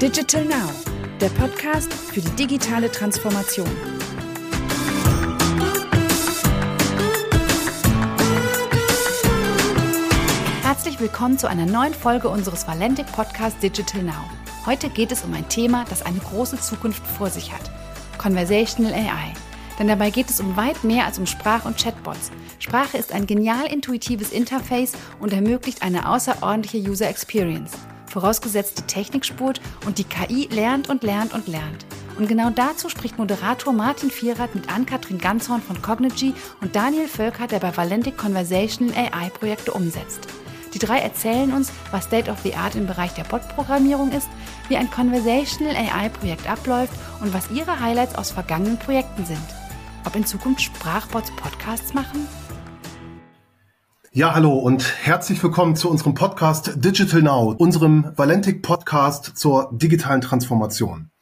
Digital Now, der Podcast für die digitale Transformation. Herzlich willkommen zu einer neuen Folge unseres Valentic Podcast Digital Now. Heute geht es um ein Thema, das eine große Zukunft vor sich hat. Conversational AI. Denn dabei geht es um weit mehr als um Sprach- und Chatbots. Sprache ist ein genial intuitives Interface und ermöglicht eine außerordentliche User Experience vorausgesetzt die Technik spurt und die KI lernt und lernt und lernt. Und genau dazu spricht Moderator Martin Vierath mit Ann-Kathrin Ganzhorn von Cognigy und Daniel Völker, der bei Valentic Conversational AI Projekte umsetzt. Die drei erzählen uns, was State of the Art im Bereich der Bot-Programmierung ist, wie ein Conversational AI-Projekt abläuft und was ihre Highlights aus vergangenen Projekten sind. Ob in Zukunft Sprachbots Podcasts machen? Ja, hallo und herzlich willkommen zu unserem Podcast Digital Now, unserem Valentic Podcast zur digitalen Transformation.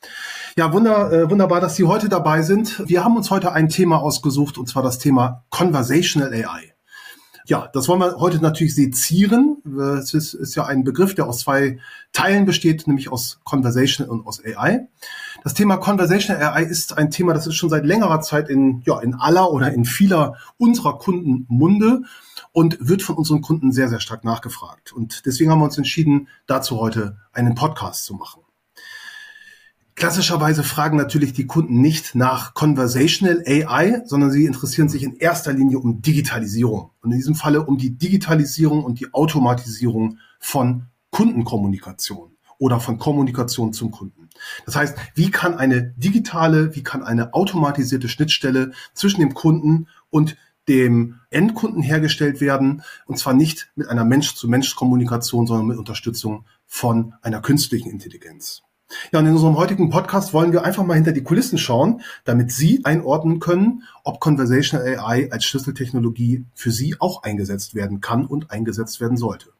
Ja, wunder, äh, wunderbar, dass Sie heute dabei sind. Wir haben uns heute ein Thema ausgesucht und zwar das Thema Conversational AI. Ja, das wollen wir heute natürlich sezieren. Es ist, ist ja ein Begriff, der aus zwei Teilen besteht, nämlich aus Conversation und aus AI. Das Thema Conversational AI ist ein Thema, das ist schon seit längerer Zeit in, ja, in aller oder in vieler unserer Kunden Munde und wird von unseren Kunden sehr, sehr stark nachgefragt. Und deswegen haben wir uns entschieden, dazu heute einen Podcast zu machen. Klassischerweise fragen natürlich die Kunden nicht nach Conversational AI, sondern sie interessieren sich in erster Linie um Digitalisierung. Und in diesem Falle um die Digitalisierung und die Automatisierung von Kundenkommunikation oder von Kommunikation zum Kunden. Das heißt, wie kann eine digitale, wie kann eine automatisierte Schnittstelle zwischen dem Kunden und dem Endkunden hergestellt werden. Und zwar nicht mit einer Mensch-zu-Mensch-Kommunikation, sondern mit Unterstützung von einer künstlichen Intelligenz. Ja, und in unserem heutigen Podcast wollen wir einfach mal hinter die Kulissen schauen, damit Sie einordnen können, ob Conversational AI als Schlüsseltechnologie für Sie auch eingesetzt werden kann und eingesetzt werden sollte.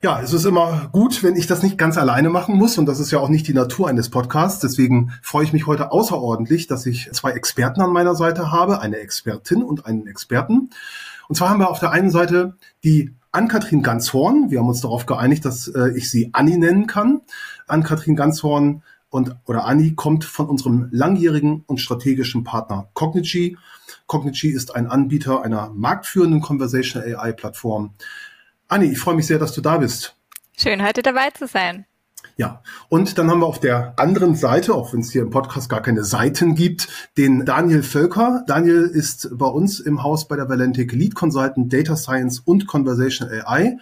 Ja, es ist immer gut, wenn ich das nicht ganz alleine machen muss und das ist ja auch nicht die Natur eines Podcasts. Deswegen freue ich mich heute außerordentlich, dass ich zwei Experten an meiner Seite habe, eine Expertin und einen Experten. Und zwar haben wir auf der einen Seite die Ann-Kathrin Ganzhorn. Wir haben uns darauf geeinigt, dass äh, ich sie Anni nennen kann. Ann-Kathrin Ganzhorn und oder Anni kommt von unserem langjährigen und strategischen Partner Cognigy. Cognigy ist ein Anbieter einer marktführenden Conversational AI Plattform Anni, ich freue mich sehr, dass du da bist. Schön, heute dabei zu sein. Ja, und dann haben wir auf der anderen Seite, auch wenn es hier im Podcast gar keine Seiten gibt, den Daniel Völker. Daniel ist bei uns im Haus bei der Valentic Lead Consultant Data Science und Conversational AI.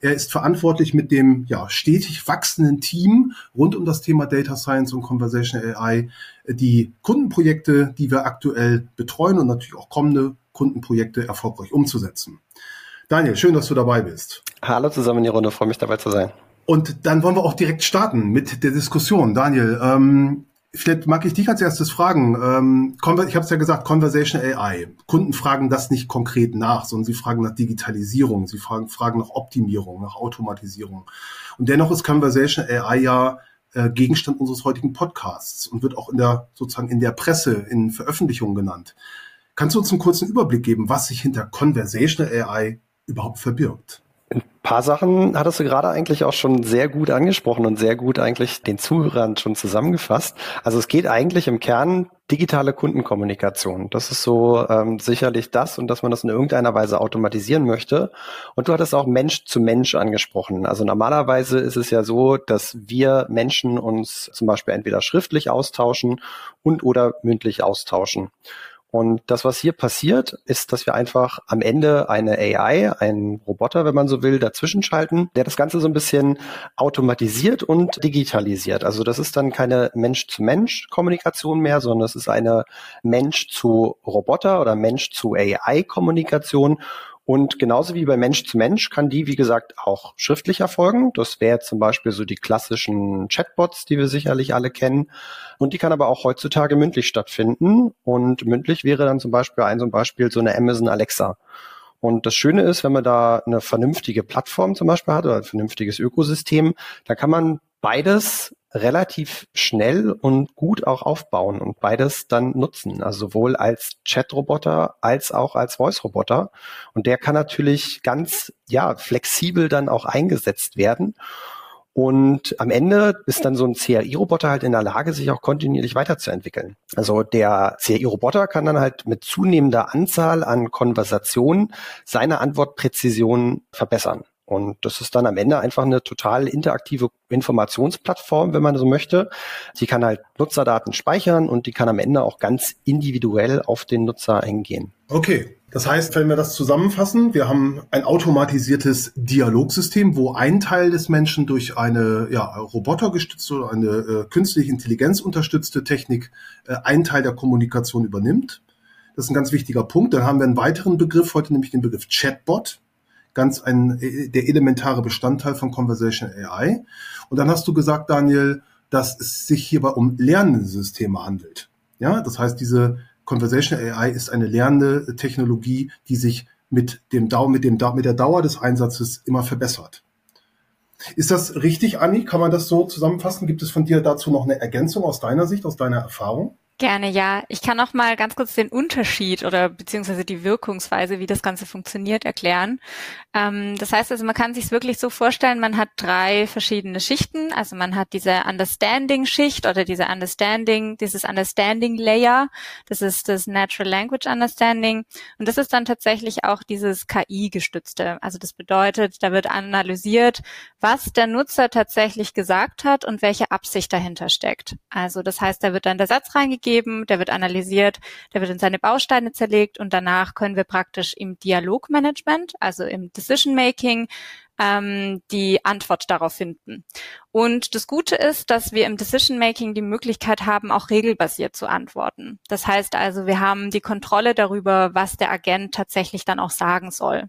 Er ist verantwortlich mit dem ja, stetig wachsenden Team rund um das Thema Data Science und Conversational AI die Kundenprojekte, die wir aktuell betreuen und natürlich auch kommende Kundenprojekte erfolgreich umzusetzen. Daniel, schön, dass du dabei bist. Hallo zusammen in die Runde, freue mich dabei zu sein. Und dann wollen wir auch direkt starten mit der Diskussion. Daniel, ähm, vielleicht mag ich dich als erstes fragen. Ähm, ich habe es ja gesagt, Conversation AI. Kunden fragen das nicht konkret nach, sondern sie fragen nach Digitalisierung, sie fragen, fragen nach Optimierung, nach Automatisierung. Und dennoch ist Conversation AI ja äh, Gegenstand unseres heutigen Podcasts und wird auch in der sozusagen in der Presse, in Veröffentlichungen genannt. Kannst du uns einen kurzen Überblick geben, was sich hinter Conversational AI überhaupt verbirgt. Ein paar Sachen hattest du gerade eigentlich auch schon sehr gut angesprochen und sehr gut eigentlich den Zuhörern schon zusammengefasst. Also es geht eigentlich im Kern digitale Kundenkommunikation. Das ist so ähm, sicherlich das und dass man das in irgendeiner Weise automatisieren möchte. Und du hattest auch Mensch zu Mensch angesprochen. Also normalerweise ist es ja so, dass wir Menschen uns zum Beispiel entweder schriftlich austauschen und oder mündlich austauschen. Und das, was hier passiert, ist, dass wir einfach am Ende eine AI, einen Roboter, wenn man so will, dazwischen schalten, der das Ganze so ein bisschen automatisiert und digitalisiert. Also das ist dann keine Mensch-zu-Mensch-Kommunikation mehr, sondern es ist eine Mensch-zu-Roboter oder Mensch-zu-AI-Kommunikation. Und genauso wie bei Mensch zu Mensch kann die, wie gesagt, auch schriftlich erfolgen. Das wäre zum Beispiel so die klassischen Chatbots, die wir sicherlich alle kennen. Und die kann aber auch heutzutage mündlich stattfinden. Und mündlich wäre dann zum Beispiel ein so ein Beispiel so eine Amazon Alexa. Und das Schöne ist, wenn man da eine vernünftige Plattform zum Beispiel hat oder ein vernünftiges Ökosystem, da kann man beides relativ schnell und gut auch aufbauen und beides dann nutzen. Also sowohl als Chat-Roboter als auch als Voice-Roboter. Und der kann natürlich ganz, ja, flexibel dann auch eingesetzt werden. Und am Ende ist dann so ein CRI-Roboter halt in der Lage, sich auch kontinuierlich weiterzuentwickeln. Also der CRI-Roboter kann dann halt mit zunehmender Anzahl an Konversationen seine Antwortpräzision verbessern. Und das ist dann am Ende einfach eine total interaktive Informationsplattform, wenn man so möchte. Sie kann halt Nutzerdaten speichern und die kann am Ende auch ganz individuell auf den Nutzer eingehen. Okay. Das heißt, wenn wir das zusammenfassen, wir haben ein automatisiertes Dialogsystem, wo ein Teil des Menschen durch eine ja, robotergestützte oder eine äh, künstliche Intelligenz unterstützte Technik äh, einen Teil der Kommunikation übernimmt. Das ist ein ganz wichtiger Punkt. Dann haben wir einen weiteren Begriff heute, nämlich den Begriff Chatbot ganz ein, äh, der elementare Bestandteil von Conversation AI. Und dann hast du gesagt, Daniel, dass es sich hierbei um lernende Systeme handelt. Ja, das heißt, diese Conversation AI ist eine lernende Technologie, die sich mit dem Dau mit dem mit der Dauer des Einsatzes immer verbessert. Ist das richtig, Anni? Kann man das so zusammenfassen? Gibt es von dir dazu noch eine Ergänzung aus deiner Sicht, aus deiner Erfahrung? Gerne, ja. Ich kann noch mal ganz kurz den Unterschied oder beziehungsweise die Wirkungsweise, wie das Ganze funktioniert, erklären. Ähm, das heißt also, man kann sich wirklich so vorstellen, man hat drei verschiedene Schichten. Also man hat diese Understanding-Schicht oder diese Understanding, dieses Understanding-Layer. Das ist das Natural Language Understanding. Und das ist dann tatsächlich auch dieses KI-gestützte. Also das bedeutet, da wird analysiert, was der Nutzer tatsächlich gesagt hat und welche Absicht dahinter steckt. Also das heißt, da wird dann der Satz reingegeben, eingegeben, der wird analysiert, der wird in seine Bausteine zerlegt und danach können wir praktisch im Dialogmanagement, also im Decision Making, ähm, die Antwort darauf finden. Und das Gute ist, dass wir im Decision Making die Möglichkeit haben, auch regelbasiert zu antworten. Das heißt also, wir haben die Kontrolle darüber, was der Agent tatsächlich dann auch sagen soll.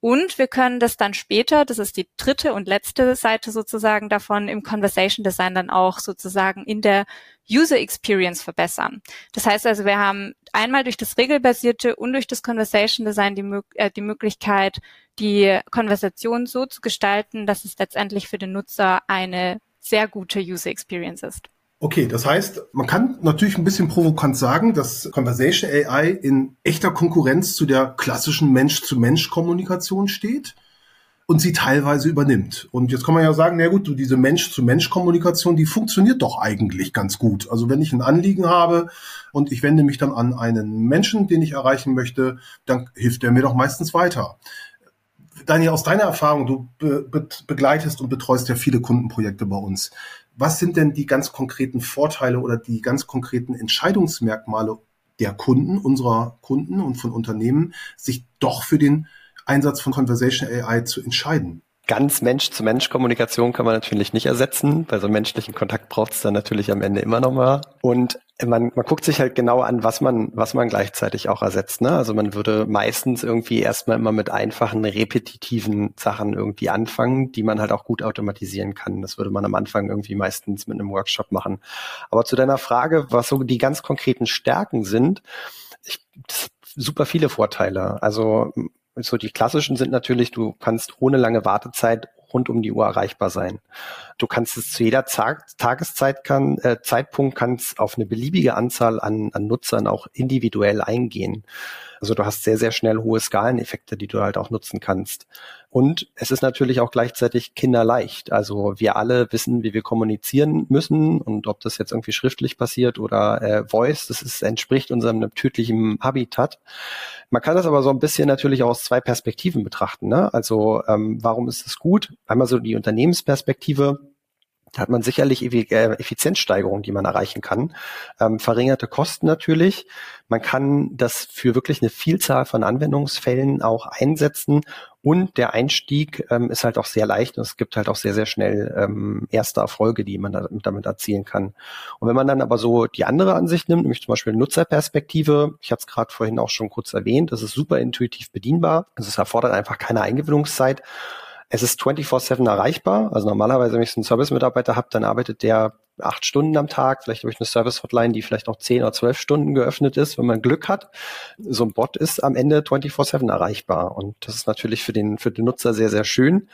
Und wir können das dann später, das ist die dritte und letzte Seite sozusagen davon, im Conversation Design dann auch sozusagen in der User Experience verbessern. Das heißt also, wir haben einmal durch das regelbasierte und durch das Conversation Design die, äh, die Möglichkeit, die Konversation so zu gestalten, dass es letztendlich für den Nutzer eine sehr gute User Experience ist. Okay, das heißt, man kann natürlich ein bisschen provokant sagen, dass Conversation AI in echter Konkurrenz zu der klassischen Mensch-zu-Mensch-Kommunikation steht und sie teilweise übernimmt. Und jetzt kann man ja sagen, na gut, du, diese Mensch-zu-Mensch-Kommunikation, die funktioniert doch eigentlich ganz gut. Also wenn ich ein Anliegen habe und ich wende mich dann an einen Menschen, den ich erreichen möchte, dann hilft er mir doch meistens weiter. Daniel, aus deiner Erfahrung, du be be begleitest und betreust ja viele Kundenprojekte bei uns was sind denn die ganz konkreten Vorteile oder die ganz konkreten Entscheidungsmerkmale der Kunden, unserer Kunden und von Unternehmen, sich doch für den Einsatz von Conversation AI zu entscheiden? Ganz Mensch-zu-Mensch-Kommunikation kann man natürlich nicht ersetzen. Bei so einem menschlichen Kontakt braucht es dann natürlich am Ende immer noch mal. Und man, man guckt sich halt genau an, was man, was man gleichzeitig auch ersetzt. Ne? Also man würde meistens irgendwie erstmal immer mit einfachen, repetitiven Sachen irgendwie anfangen, die man halt auch gut automatisieren kann. Das würde man am Anfang irgendwie meistens mit einem Workshop machen. Aber zu deiner Frage, was so die ganz konkreten Stärken sind, ich, super viele Vorteile. Also so die klassischen sind natürlich, du kannst ohne lange Wartezeit rund um die Uhr erreichbar sein. Du kannst es zu jeder Tageszeit kann, äh, Zeitpunkt kannst auf eine beliebige Anzahl an, an Nutzern auch individuell eingehen. Also du hast sehr, sehr schnell hohe Skaleneffekte, die du halt auch nutzen kannst. Und es ist natürlich auch gleichzeitig kinderleicht. Also wir alle wissen, wie wir kommunizieren müssen und ob das jetzt irgendwie schriftlich passiert oder äh, Voice, das ist, entspricht unserem tödlichen Habitat. Man kann das aber so ein bisschen natürlich auch aus zwei Perspektiven betrachten. Ne? Also ähm, warum ist es gut? Einmal so die Unternehmensperspektive da hat man sicherlich äh, Effizienzsteigerungen, die man erreichen kann. Ähm, verringerte Kosten natürlich. Man kann das für wirklich eine Vielzahl von Anwendungsfällen auch einsetzen. Und der Einstieg ähm, ist halt auch sehr leicht und es gibt halt auch sehr, sehr schnell ähm, erste Erfolge, die man damit, damit erzielen kann. Und wenn man dann aber so die andere Ansicht nimmt, nämlich zum Beispiel Nutzerperspektive, ich hatte es gerade vorhin auch schon kurz erwähnt, das ist super intuitiv bedienbar. Also es erfordert einfach keine Eingewöhnungszeit. Es ist 24-7 erreichbar. Also normalerweise, wenn ich so einen Service-Mitarbeiter habe, dann arbeitet der acht Stunden am Tag. Vielleicht habe ich eine Service-Hotline, die vielleicht noch zehn oder zwölf Stunden geöffnet ist, wenn man Glück hat. So ein Bot ist am Ende 24-7 erreichbar. Und das ist natürlich für den, für den Nutzer sehr, sehr schön.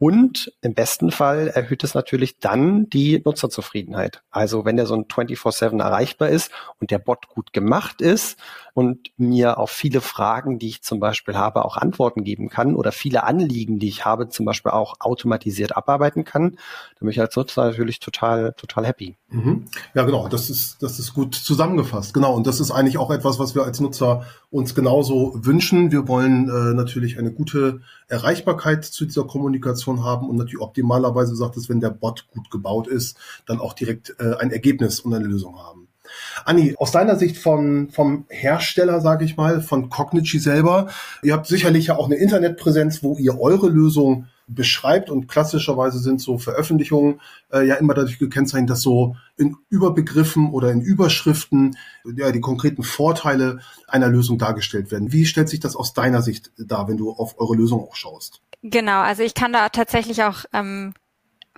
Und im besten Fall erhöht es natürlich dann die Nutzerzufriedenheit. Also wenn der so ein 24-7 erreichbar ist und der Bot gut gemacht ist und mir auf viele Fragen, die ich zum Beispiel habe, auch Antworten geben kann oder viele Anliegen, die ich habe, zum Beispiel auch automatisiert abarbeiten kann, dann bin ich als Nutzer natürlich total, total happy. Mhm. Ja, genau. Das ist, das ist gut zusammengefasst. Genau. Und das ist eigentlich auch etwas, was wir als Nutzer uns genauso wünschen. Wir wollen äh, natürlich eine gute Erreichbarkeit zu dieser Kommunikation haben und natürlich optimalerweise sagt es, wenn der Bot gut gebaut ist, dann auch direkt äh, ein Ergebnis und eine Lösung haben. Anni, aus deiner Sicht von, vom Hersteller, sage ich mal, von Cognigy selber, ihr habt sicherlich ja auch eine Internetpräsenz, wo ihr eure Lösung beschreibt und klassischerweise sind so Veröffentlichungen äh, ja immer dadurch gekennzeichnet, dass so in Überbegriffen oder in Überschriften ja die konkreten Vorteile einer Lösung dargestellt werden. Wie stellt sich das aus deiner Sicht dar, wenn du auf eure Lösung auch schaust? Genau, also ich kann da tatsächlich auch ähm,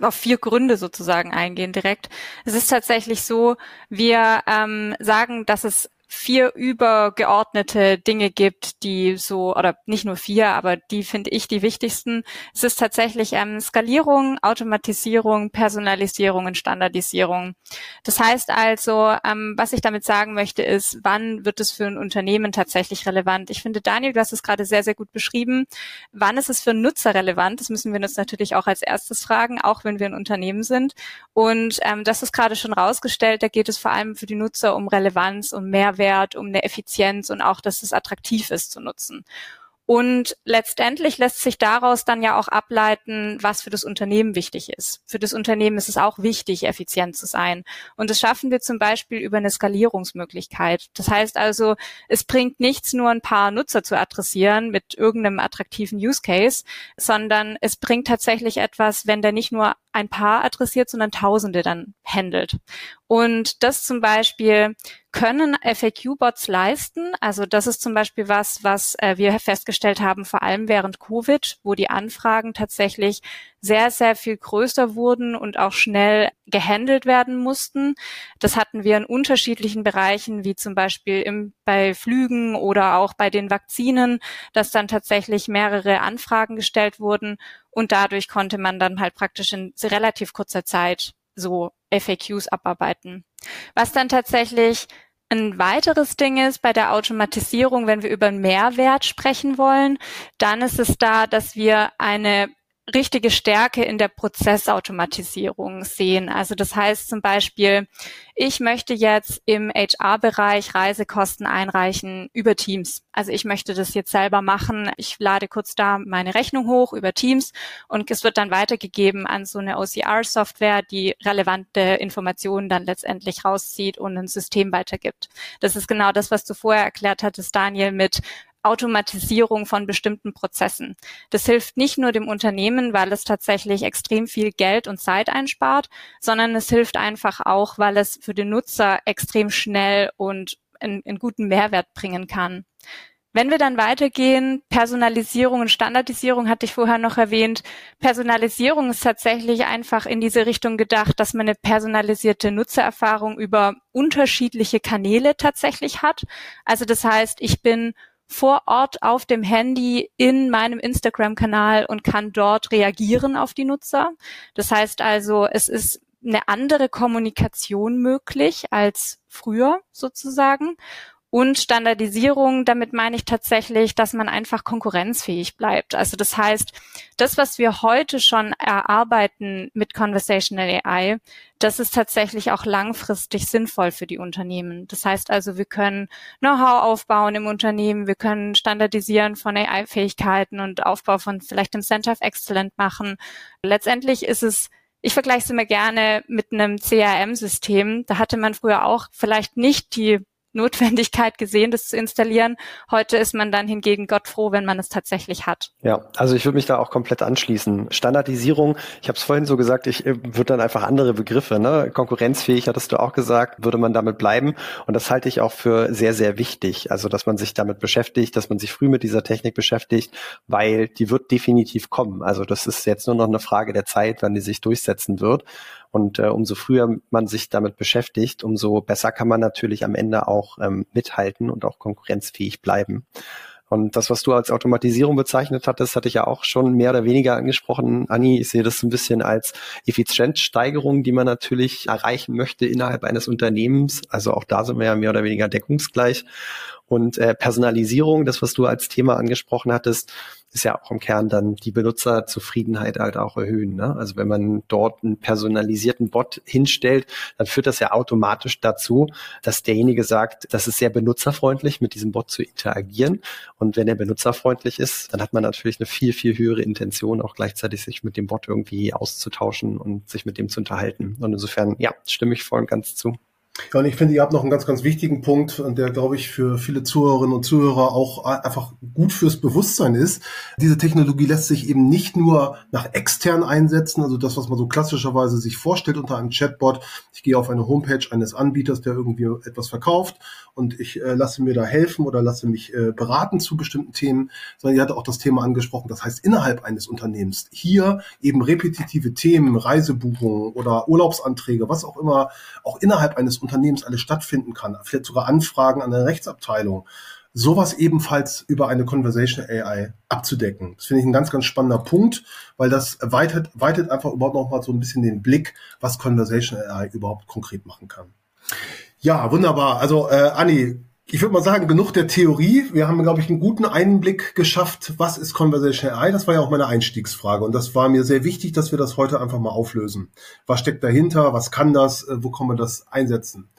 auf vier Gründe sozusagen eingehen direkt. Es ist tatsächlich so, wir ähm, sagen, dass es vier übergeordnete Dinge gibt, die so, oder nicht nur vier, aber die finde ich die wichtigsten. Es ist tatsächlich ähm, Skalierung, Automatisierung, Personalisierung und Standardisierung. Das heißt also, ähm, was ich damit sagen möchte, ist, wann wird es für ein Unternehmen tatsächlich relevant? Ich finde, Daniel, du hast es gerade sehr, sehr gut beschrieben. Wann ist es für einen Nutzer relevant? Das müssen wir uns natürlich auch als erstes fragen, auch wenn wir ein Unternehmen sind. Und ähm, das ist gerade schon rausgestellt, da geht es vor allem für die Nutzer um Relevanz, um Mehrwert Mehrwert, um eine Effizienz und auch, dass es attraktiv ist zu nutzen. Und letztendlich lässt sich daraus dann ja auch ableiten, was für das Unternehmen wichtig ist. Für das Unternehmen ist es auch wichtig, effizient zu sein. Und das schaffen wir zum Beispiel über eine Skalierungsmöglichkeit. Das heißt also, es bringt nichts, nur ein paar Nutzer zu adressieren mit irgendeinem attraktiven Use Case, sondern es bringt tatsächlich etwas, wenn der nicht nur ein paar adressiert, sondern Tausende dann handelt. Und das zum Beispiel können FAQ-Bots leisten. Also das ist zum Beispiel was, was äh, wir festgestellt haben, vor allem während Covid, wo die Anfragen tatsächlich sehr, sehr viel größer wurden und auch schnell gehandelt werden mussten. Das hatten wir in unterschiedlichen Bereichen, wie zum Beispiel im, bei Flügen oder auch bei den Vakzinen, dass dann tatsächlich mehrere Anfragen gestellt wurden und dadurch konnte man dann halt praktisch in relativ kurzer Zeit so FAQs abarbeiten. Was dann tatsächlich ein weiteres Ding ist bei der Automatisierung, wenn wir über Mehrwert sprechen wollen, dann ist es da, dass wir eine richtige Stärke in der Prozessautomatisierung sehen. Also das heißt zum Beispiel, ich möchte jetzt im HR-Bereich Reisekosten einreichen über Teams. Also ich möchte das jetzt selber machen. Ich lade kurz da meine Rechnung hoch über Teams und es wird dann weitergegeben an so eine OCR-Software, die relevante Informationen dann letztendlich rauszieht und ein System weitergibt. Das ist genau das, was du vorher erklärt hattest, Daniel, mit Automatisierung von bestimmten Prozessen. Das hilft nicht nur dem Unternehmen, weil es tatsächlich extrem viel Geld und Zeit einspart, sondern es hilft einfach auch, weil es für den Nutzer extrem schnell und einen, guten Mehrwert bringen kann. Wenn wir dann weitergehen, Personalisierung und Standardisierung hatte ich vorher noch erwähnt. Personalisierung ist tatsächlich einfach in diese Richtung gedacht, dass man eine personalisierte Nutzererfahrung über unterschiedliche Kanäle tatsächlich hat. Also das heißt, ich bin vor Ort auf dem Handy in meinem Instagram-Kanal und kann dort reagieren auf die Nutzer. Das heißt also, es ist eine andere Kommunikation möglich als früher sozusagen. Und Standardisierung, damit meine ich tatsächlich, dass man einfach konkurrenzfähig bleibt. Also das heißt, das, was wir heute schon erarbeiten mit Conversational AI, das ist tatsächlich auch langfristig sinnvoll für die Unternehmen. Das heißt also, wir können Know-how aufbauen im Unternehmen, wir können standardisieren von AI-Fähigkeiten und Aufbau von vielleicht dem Center of Excellence machen. Letztendlich ist es ich vergleiche es immer gerne mit einem CRM-System. Da hatte man früher auch vielleicht nicht die Notwendigkeit gesehen, das zu installieren. Heute ist man dann hingegen Gott froh, wenn man es tatsächlich hat. Ja, also ich würde mich da auch komplett anschließen. Standardisierung, ich habe es vorhin so gesagt, ich äh, würde dann einfach andere Begriffe, ne? konkurrenzfähig hattest du auch gesagt, würde man damit bleiben. Und das halte ich auch für sehr, sehr wichtig. Also, dass man sich damit beschäftigt, dass man sich früh mit dieser Technik beschäftigt, weil die wird definitiv kommen. Also das ist jetzt nur noch eine Frage der Zeit, wann die sich durchsetzen wird. Und äh, umso früher man sich damit beschäftigt, umso besser kann man natürlich am Ende auch ähm, mithalten und auch konkurrenzfähig bleiben. Und das, was du als Automatisierung bezeichnet hattest, hatte ich ja auch schon mehr oder weniger angesprochen. Anni, ich sehe das ein bisschen als Effizienzsteigerung, die man natürlich erreichen möchte innerhalb eines Unternehmens. Also auch da sind wir ja mehr oder weniger deckungsgleich. Und äh, Personalisierung, das, was du als Thema angesprochen hattest, ist ja auch im Kern dann die Benutzerzufriedenheit halt auch erhöhen. Ne? Also wenn man dort einen personalisierten Bot hinstellt, dann führt das ja automatisch dazu, dass derjenige sagt, das ist sehr benutzerfreundlich, mit diesem Bot zu interagieren. Und wenn er benutzerfreundlich ist, dann hat man natürlich eine viel, viel höhere Intention, auch gleichzeitig sich mit dem Bot irgendwie auszutauschen und sich mit dem zu unterhalten. Und insofern, ja, stimme ich voll und ganz zu. Ja, und ich finde, ihr habt noch einen ganz, ganz wichtigen Punkt, der, glaube ich, für viele Zuhörerinnen und Zuhörer auch einfach gut fürs Bewusstsein ist. Diese Technologie lässt sich eben nicht nur nach extern einsetzen, also das, was man so klassischerweise sich vorstellt unter einem Chatbot. Ich gehe auf eine Homepage eines Anbieters, der irgendwie etwas verkauft und ich äh, lasse mir da helfen oder lasse mich äh, beraten zu bestimmten Themen, sondern ihr hatte auch das Thema angesprochen, das heißt innerhalb eines Unternehmens hier eben repetitive Themen, Reisebuchungen oder Urlaubsanträge, was auch immer auch innerhalb eines Unternehmens alles stattfinden kann, vielleicht sogar Anfragen an der Rechtsabteilung, sowas ebenfalls über eine Conversational AI abzudecken. Das finde ich ein ganz, ganz spannender Punkt, weil das weitet, weitet einfach überhaupt noch mal so ein bisschen den Blick, was Conversational AI überhaupt konkret machen kann. Ja, wunderbar. Also äh, Anni, ich würde mal sagen, genug der Theorie. Wir haben, glaube ich, einen guten Einblick geschafft, was ist Conversational AI. Das war ja auch meine Einstiegsfrage. Und das war mir sehr wichtig, dass wir das heute einfach mal auflösen. Was steckt dahinter? Was kann das? Äh, wo kann man das einsetzen?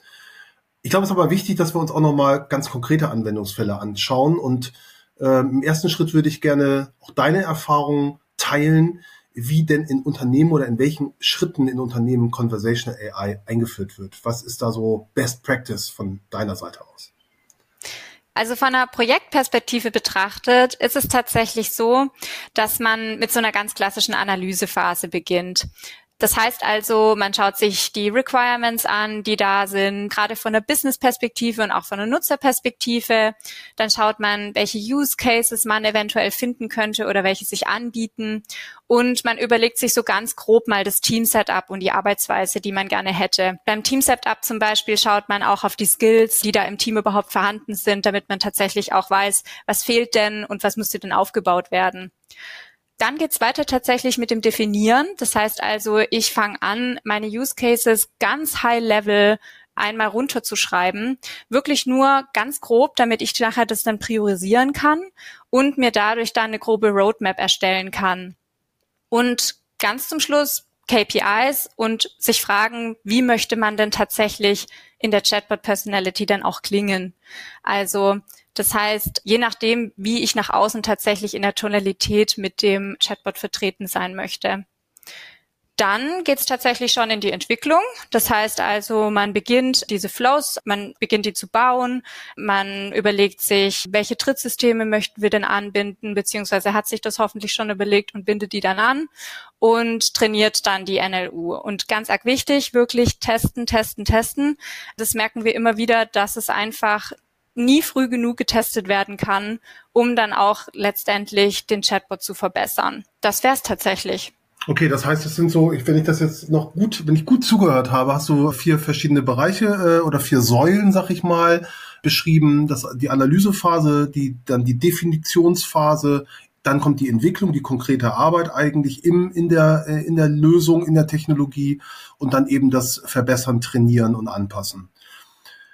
Ich glaube, es ist aber wichtig, dass wir uns auch nochmal ganz konkrete Anwendungsfälle anschauen. Und äh, im ersten Schritt würde ich gerne auch deine Erfahrungen teilen, wie denn in Unternehmen oder in welchen Schritten in Unternehmen Conversational AI eingeführt wird. Was ist da so Best Practice von deiner Seite aus? Also von einer Projektperspektive betrachtet ist es tatsächlich so, dass man mit so einer ganz klassischen Analysephase beginnt. Das heißt also, man schaut sich die Requirements an, die da sind, gerade von der Business-Perspektive und auch von der Nutzerperspektive. Dann schaut man, welche Use Cases man eventuell finden könnte oder welche sich anbieten. Und man überlegt sich so ganz grob mal das Team-Setup und die Arbeitsweise, die man gerne hätte. Beim Team-Setup zum Beispiel schaut man auch auf die Skills, die da im Team überhaupt vorhanden sind, damit man tatsächlich auch weiß, was fehlt denn und was müsste denn aufgebaut werden. Dann geht's weiter tatsächlich mit dem Definieren. Das heißt also, ich fange an, meine Use Cases ganz high level einmal runterzuschreiben, wirklich nur ganz grob, damit ich nachher das dann priorisieren kann und mir dadurch dann eine grobe Roadmap erstellen kann. Und ganz zum Schluss KPIs und sich fragen, wie möchte man denn tatsächlich in der Chatbot Personality dann auch klingen? Also das heißt, je nachdem, wie ich nach außen tatsächlich in der Tonalität mit dem Chatbot vertreten sein möchte. Dann geht's tatsächlich schon in die Entwicklung. Das heißt also, man beginnt diese Flows, man beginnt die zu bauen, man überlegt sich, welche Trittsysteme möchten wir denn anbinden, beziehungsweise hat sich das hoffentlich schon überlegt und bindet die dann an und trainiert dann die NLU. Und ganz arg wichtig, wirklich testen, testen, testen. Das merken wir immer wieder, dass es einfach nie früh genug getestet werden kann, um dann auch letztendlich den Chatbot zu verbessern. Das wäre es tatsächlich. Okay, das heißt, es sind so, wenn ich das jetzt noch gut, wenn ich gut zugehört habe, hast du vier verschiedene Bereiche äh, oder vier Säulen, sag ich mal, beschrieben. Das, die Analysephase, die, dann die Definitionsphase, dann kommt die Entwicklung, die konkrete Arbeit eigentlich im, in, der, äh, in der Lösung, in der Technologie und dann eben das Verbessern, Trainieren und Anpassen.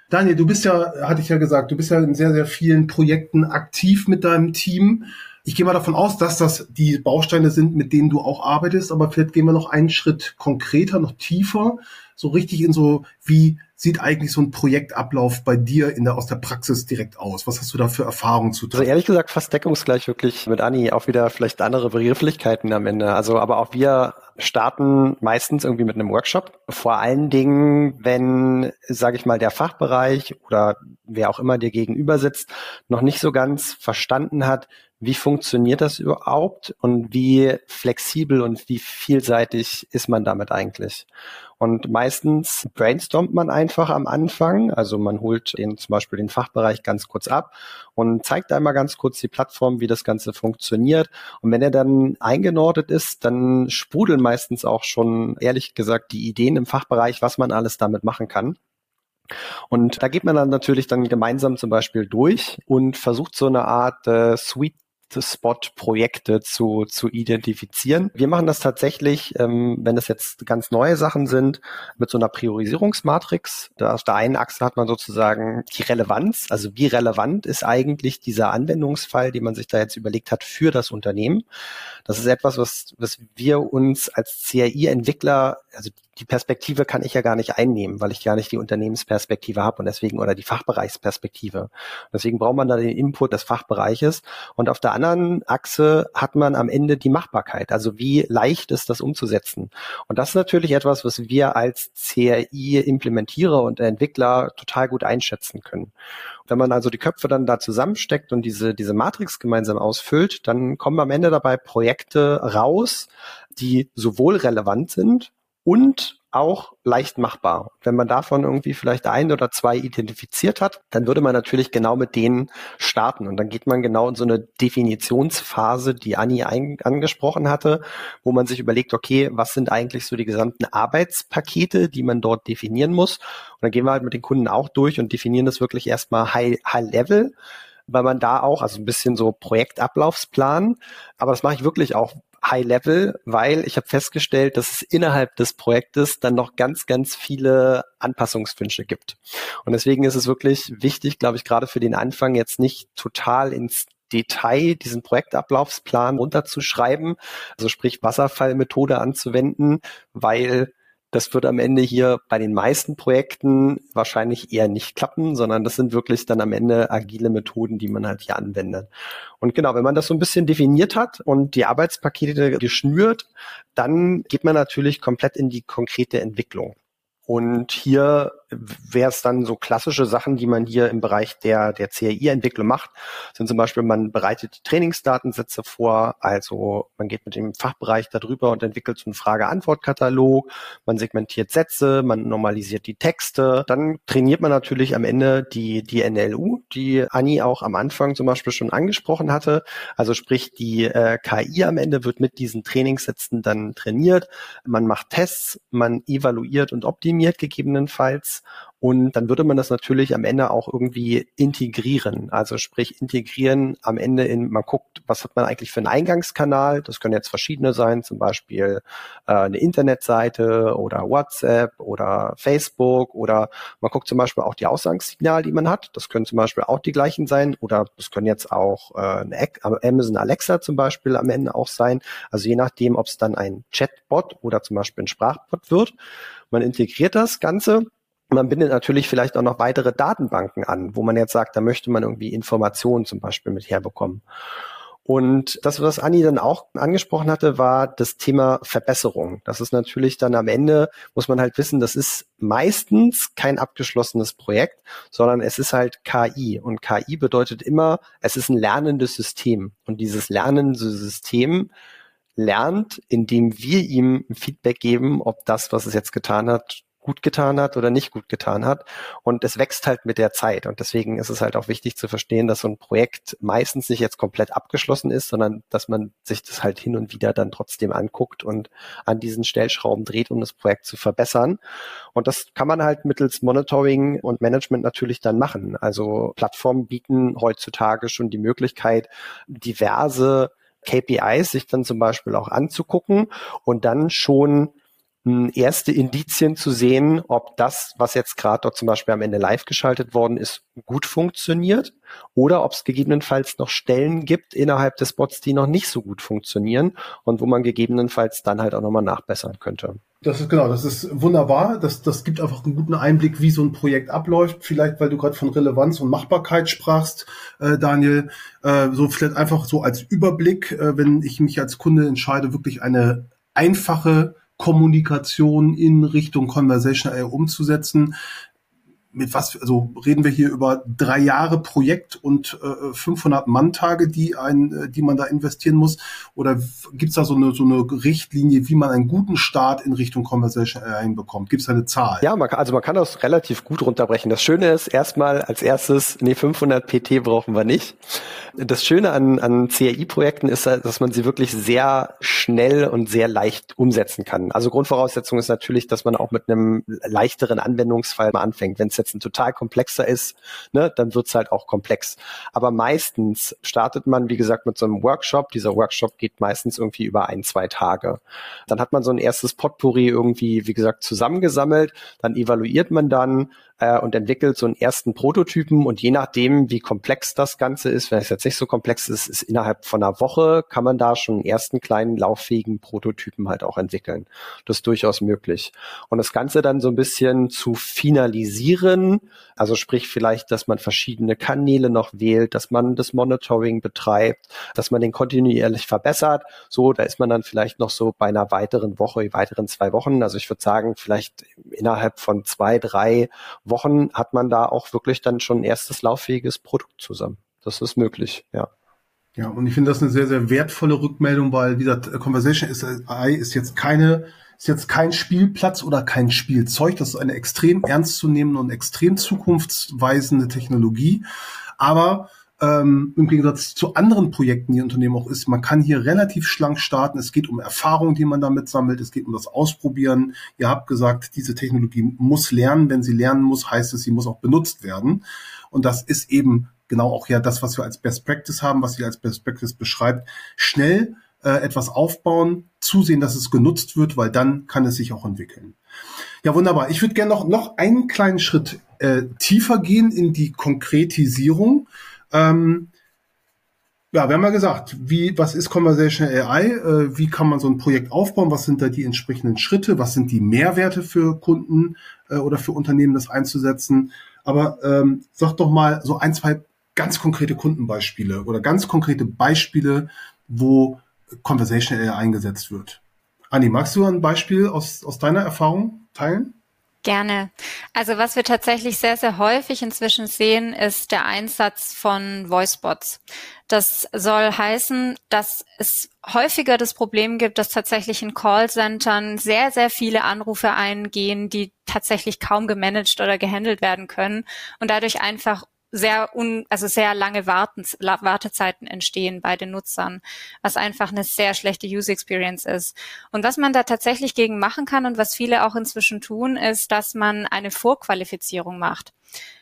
Daniel, du bist ja, hatte ich ja gesagt, du bist ja in sehr, sehr vielen Projekten aktiv mit deinem Team. Ich gehe mal davon aus, dass das die Bausteine sind, mit denen du auch arbeitest, aber vielleicht gehen wir noch einen Schritt konkreter, noch tiefer, so richtig in so, wie sieht eigentlich so ein Projektablauf bei dir in der, aus der Praxis direkt aus? Was hast du da für Erfahrungen zu tun? Also ehrlich gesagt fast deckungsgleich wirklich mit Anni, auch wieder vielleicht andere Begrifflichkeiten am Ende. Also aber auch wir starten meistens irgendwie mit einem Workshop. Vor allen Dingen, wenn, sage ich mal, der Fachbereich oder wer auch immer dir gegenüber sitzt, noch nicht so ganz verstanden hat, wie funktioniert das überhaupt und wie flexibel und wie vielseitig ist man damit eigentlich? Und meistens brainstormt man einfach am Anfang. Also man holt den, zum Beispiel den Fachbereich ganz kurz ab und zeigt einmal ganz kurz die Plattform, wie das Ganze funktioniert. Und wenn er dann eingenordet ist, dann sprudeln meistens auch schon, ehrlich gesagt, die Ideen im Fachbereich, was man alles damit machen kann. Und da geht man dann natürlich dann gemeinsam zum Beispiel durch und versucht so eine Art äh, Sweet Spot-Projekte zu, zu identifizieren. Wir machen das tatsächlich, ähm, wenn es jetzt ganz neue Sachen sind, mit so einer Priorisierungsmatrix. Da auf der einen Achse hat man sozusagen die Relevanz, also wie relevant ist eigentlich dieser Anwendungsfall, den man sich da jetzt überlegt hat für das Unternehmen. Das ist etwas, was, was wir uns als CRI-Entwickler, also die Perspektive kann ich ja gar nicht einnehmen, weil ich gar nicht die Unternehmensperspektive habe und deswegen oder die Fachbereichsperspektive. Deswegen braucht man da den Input des Fachbereiches. Und auf der anderen Achse hat man am Ende die Machbarkeit. Also wie leicht ist das umzusetzen? Und das ist natürlich etwas, was wir als CRI-Implementierer und Entwickler total gut einschätzen können. Wenn man also die Köpfe dann da zusammensteckt und diese, diese Matrix gemeinsam ausfüllt, dann kommen am Ende dabei Projekte raus, die sowohl relevant sind, und auch leicht machbar. Wenn man davon irgendwie vielleicht ein oder zwei identifiziert hat, dann würde man natürlich genau mit denen starten. Und dann geht man genau in so eine Definitionsphase, die Anni angesprochen hatte, wo man sich überlegt, okay, was sind eigentlich so die gesamten Arbeitspakete, die man dort definieren muss? Und dann gehen wir halt mit den Kunden auch durch und definieren das wirklich erstmal high, high level weil man da auch, also ein bisschen so Projektablaufsplan, aber das mache ich wirklich auch High Level, weil ich habe festgestellt, dass es innerhalb des Projektes dann noch ganz, ganz viele Anpassungswünsche gibt. Und deswegen ist es wirklich wichtig, glaube ich, gerade für den Anfang jetzt nicht total ins Detail diesen Projektablaufsplan runterzuschreiben, also sprich Wasserfallmethode anzuwenden, weil das wird am Ende hier bei den meisten Projekten wahrscheinlich eher nicht klappen, sondern das sind wirklich dann am Ende agile Methoden, die man halt hier anwendet. Und genau, wenn man das so ein bisschen definiert hat und die Arbeitspakete geschnürt, dann geht man natürlich komplett in die konkrete Entwicklung. Und hier wäre es dann so klassische Sachen, die man hier im Bereich der, der CRI-Entwicklung macht, sind zum Beispiel, man bereitet die Trainingsdatensätze vor, also man geht mit dem Fachbereich darüber und entwickelt so einen Frage-Antwort-Katalog, man segmentiert Sätze, man normalisiert die Texte, dann trainiert man natürlich am Ende die, die NLU, die Anni auch am Anfang zum Beispiel schon angesprochen hatte, also sprich die äh, KI am Ende wird mit diesen Trainingssätzen dann trainiert, man macht Tests, man evaluiert und optimiert gegebenenfalls und dann würde man das natürlich am Ende auch irgendwie integrieren. Also sprich integrieren am Ende in, man guckt, was hat man eigentlich für einen Eingangskanal. Das können jetzt verschiedene sein, zum Beispiel äh, eine Internetseite oder WhatsApp oder Facebook oder man guckt zum Beispiel auch die Ausgangssignale, die man hat. Das können zum Beispiel auch die gleichen sein oder das können jetzt auch äh, eine Amazon Alexa zum Beispiel am Ende auch sein. Also je nachdem, ob es dann ein Chatbot oder zum Beispiel ein Sprachbot wird. Man integriert das Ganze man bindet natürlich vielleicht auch noch weitere Datenbanken an, wo man jetzt sagt, da möchte man irgendwie Informationen zum Beispiel mit herbekommen. Und das, was Anni dann auch angesprochen hatte, war das Thema Verbesserung. Das ist natürlich dann am Ende, muss man halt wissen, das ist meistens kein abgeschlossenes Projekt, sondern es ist halt KI. Und KI bedeutet immer, es ist ein lernendes System. Und dieses lernende System lernt, indem wir ihm Feedback geben, ob das, was es jetzt getan hat, gut getan hat oder nicht gut getan hat. Und es wächst halt mit der Zeit. Und deswegen ist es halt auch wichtig zu verstehen, dass so ein Projekt meistens nicht jetzt komplett abgeschlossen ist, sondern dass man sich das halt hin und wieder dann trotzdem anguckt und an diesen Stellschrauben dreht, um das Projekt zu verbessern. Und das kann man halt mittels Monitoring und Management natürlich dann machen. Also Plattformen bieten heutzutage schon die Möglichkeit, diverse KPIs sich dann zum Beispiel auch anzugucken und dann schon erste Indizien zu sehen, ob das, was jetzt gerade dort zum Beispiel am Ende live geschaltet worden ist, gut funktioniert oder ob es gegebenenfalls noch Stellen gibt innerhalb des Bots, die noch nicht so gut funktionieren und wo man gegebenenfalls dann halt auch nochmal nachbessern könnte. Das ist genau, das ist wunderbar. Das, das gibt einfach einen guten Einblick, wie so ein Projekt abläuft. Vielleicht, weil du gerade von Relevanz und Machbarkeit sprachst, äh, Daniel. Äh, so vielleicht einfach so als Überblick, äh, wenn ich mich als Kunde entscheide, wirklich eine einfache Kommunikation in Richtung Conversational AI umzusetzen, mit was, also reden wir hier über drei Jahre Projekt und äh, 500 Manntage, die ein, äh, die man da investieren muss? Oder gibt's da so eine, so eine Richtlinie, wie man einen guten Start in Richtung Conversation AI hinbekommt? Gibt's da eine Zahl? Ja, man kann, also man kann das relativ gut runterbrechen. Das Schöne ist erstmal als erstes, nee, 500 PT brauchen wir nicht. Das Schöne an, an CAI-Projekten ist, dass man sie wirklich sehr schnell und sehr leicht umsetzen kann. Also Grundvoraussetzung ist natürlich, dass man auch mit einem leichteren Anwendungsfall mal anfängt. Wenn es jetzt ein total komplexer ist, ne, dann wird es halt auch komplex. Aber meistens startet man, wie gesagt, mit so einem Workshop. Dieser Workshop geht meistens irgendwie über ein, zwei Tage. Dann hat man so ein erstes Potpourri irgendwie, wie gesagt, zusammengesammelt. Dann evaluiert man dann, äh, und entwickelt so einen ersten Prototypen und je nachdem, wie komplex das Ganze ist, wenn es jetzt nicht so komplex ist, ist innerhalb von einer Woche kann man da schon einen ersten kleinen lauffähigen Prototypen halt auch entwickeln. Das ist durchaus möglich. Und das Ganze dann so ein bisschen zu finalisieren, also sprich vielleicht, dass man verschiedene Kanäle noch wählt, dass man das Monitoring betreibt, dass man den kontinuierlich verbessert. So, da ist man dann vielleicht noch so bei einer weiteren Woche, weiteren zwei Wochen. Also ich würde sagen, vielleicht innerhalb von zwei, drei Wochen hat man da auch wirklich dann schon ein erstes lauffähiges Produkt zusammen. Das ist möglich, ja. Ja, und ich finde das eine sehr, sehr wertvolle Rückmeldung, weil, wie gesagt, Conversation AI ist jetzt keine, ist jetzt kein Spielplatz oder kein Spielzeug. Das ist eine extrem ernstzunehmende und extrem zukunftsweisende Technologie. Aber ähm, im Gegensatz zu anderen Projekten, die Unternehmen auch ist, man kann hier relativ schlank starten. Es geht um Erfahrung, die man damit sammelt. Es geht um das Ausprobieren. Ihr habt gesagt, diese Technologie muss lernen. Wenn sie lernen muss, heißt es, sie muss auch benutzt werden. Und das ist eben genau auch ja das, was wir als Best Practice haben, was sie als Best Practice beschreibt. Schnell äh, etwas aufbauen, zusehen, dass es genutzt wird, weil dann kann es sich auch entwickeln. Ja, wunderbar. Ich würde gerne noch, noch einen kleinen Schritt äh, tiefer gehen in die Konkretisierung. Ähm, ja, wir haben ja gesagt, wie, was ist Conversational AI? Äh, wie kann man so ein Projekt aufbauen? Was sind da die entsprechenden Schritte? Was sind die Mehrwerte für Kunden äh, oder für Unternehmen, das einzusetzen? Aber ähm, sag doch mal so ein, zwei ganz konkrete Kundenbeispiele oder ganz konkrete Beispiele, wo Conversational AI eingesetzt wird. Anni, magst du ein Beispiel aus, aus deiner Erfahrung teilen? Gerne. Also was wir tatsächlich sehr, sehr häufig inzwischen sehen, ist der Einsatz von Voicebots. Das soll heißen, dass es häufiger das Problem gibt, dass tatsächlich in Callcentern sehr, sehr viele Anrufe eingehen, die tatsächlich kaum gemanagt oder gehandelt werden können und dadurch einfach sehr un, also sehr lange Wartens, Wartezeiten entstehen bei den Nutzern, was einfach eine sehr schlechte User Experience ist. Und was man da tatsächlich gegen machen kann und was viele auch inzwischen tun, ist, dass man eine Vorqualifizierung macht.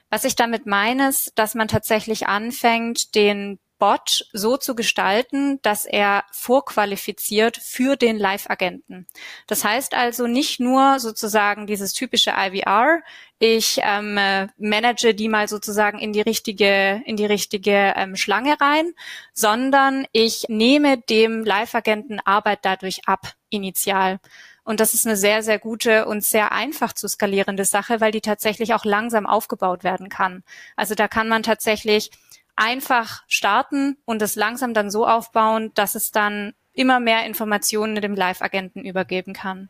Was ich damit meine, ist, dass man tatsächlich anfängt, den Bot so zu gestalten, dass er vorqualifiziert für den Live-Agenten. Das heißt also nicht nur sozusagen dieses typische IVR, ich ähm, manage die mal sozusagen in die richtige in die richtige ähm, Schlange rein, sondern ich nehme dem Live-Agenten Arbeit dadurch ab initial. Und das ist eine sehr, sehr gute und sehr einfach zu skalierende Sache, weil die tatsächlich auch langsam aufgebaut werden kann. Also da kann man tatsächlich einfach starten und es langsam dann so aufbauen, dass es dann immer mehr Informationen dem Live-Agenten übergeben kann.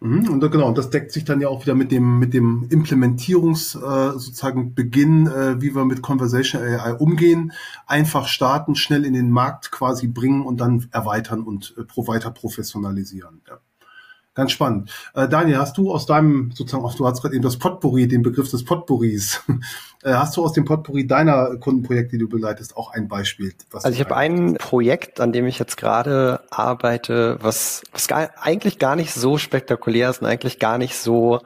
Mhm, und genau, und das deckt sich dann ja auch wieder mit dem mit dem Implementierungs äh, sozusagen Beginn, äh, wie wir mit Conversation AI umgehen. Einfach starten, schnell in den Markt quasi bringen und dann erweitern und äh, pro weiter professionalisieren. Ja. Ganz spannend. Äh, Daniel, hast du aus deinem, sozusagen, auch du hast gerade eben das Potpourri, den Begriff des Potpourris, äh, hast du aus dem Potpourri deiner Kundenprojekte, die du begleitest, auch ein Beispiel? also ich habe ein Projekt, an dem ich jetzt gerade arbeite, was, was gar, eigentlich gar nicht so spektakulär ist und eigentlich gar nicht so,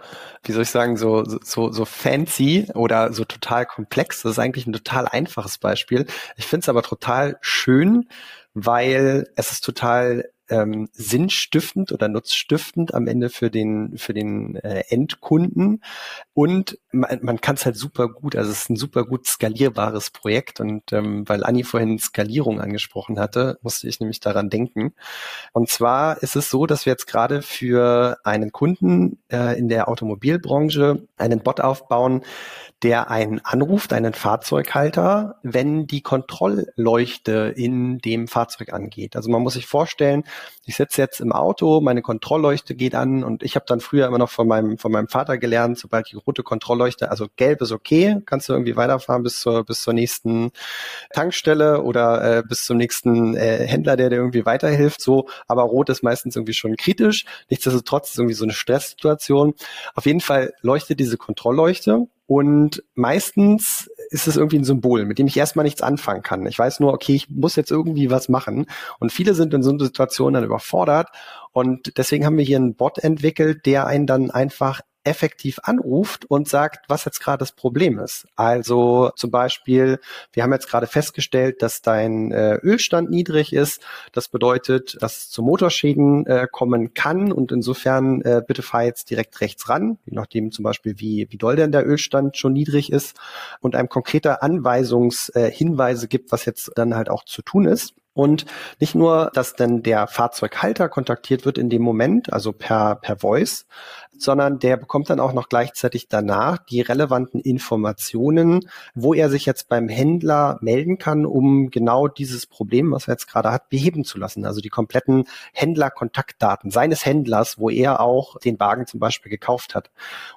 wie soll ich sagen, so, so, so fancy oder so total komplex. Das ist eigentlich ein total einfaches Beispiel. Ich finde es aber total schön, weil es ist total ähm, sinnstiftend oder nutzstiftend am Ende für den für den äh, Endkunden. Und man, man kann es halt super gut, also es ist ein super gut skalierbares Projekt und ähm, weil Anni vorhin Skalierung angesprochen hatte, musste ich nämlich daran denken. Und zwar ist es so, dass wir jetzt gerade für einen Kunden äh, in der Automobilbranche einen Bot aufbauen, der einen anruft, einen Fahrzeughalter, wenn die Kontrollleuchte in dem Fahrzeug angeht. Also man muss sich vorstellen, ich sitze jetzt im Auto, meine Kontrollleuchte geht an und ich habe dann früher immer noch von meinem, von meinem Vater gelernt, sobald die rote Kontrollleuchte, also gelb ist okay, kannst du irgendwie weiterfahren bis zur, bis zur nächsten Tankstelle oder äh, bis zum nächsten äh, Händler, der dir irgendwie weiterhilft, so, aber rot ist meistens irgendwie schon kritisch. Nichtsdestotrotz ist irgendwie so eine Stresssituation. Auf jeden Fall leuchtet diese Kontrollleuchte und meistens ist es irgendwie ein Symbol, mit dem ich erstmal nichts anfangen kann. Ich weiß nur, okay, ich muss jetzt irgendwie was machen. Und viele sind in so einer Situation dann überfordert. Und deswegen haben wir hier einen Bot entwickelt, der einen dann einfach effektiv anruft und sagt, was jetzt gerade das Problem ist. Also zum Beispiel, wir haben jetzt gerade festgestellt, dass dein äh, Ölstand niedrig ist. Das bedeutet, dass es zu Motorschäden äh, kommen kann und insofern äh, bitte fahr jetzt direkt rechts ran, je nachdem zum Beispiel, wie, wie doll denn der Ölstand schon niedrig ist und einem konkreter Anweisungshinweise äh, gibt, was jetzt dann halt auch zu tun ist. Und nicht nur, dass dann der Fahrzeughalter kontaktiert wird in dem Moment, also per, per Voice, sondern der bekommt dann auch noch gleichzeitig danach die relevanten Informationen, wo er sich jetzt beim Händler melden kann, um genau dieses Problem, was er jetzt gerade hat, beheben zu lassen. Also die kompletten Händlerkontaktdaten seines Händlers, wo er auch den Wagen zum Beispiel gekauft hat.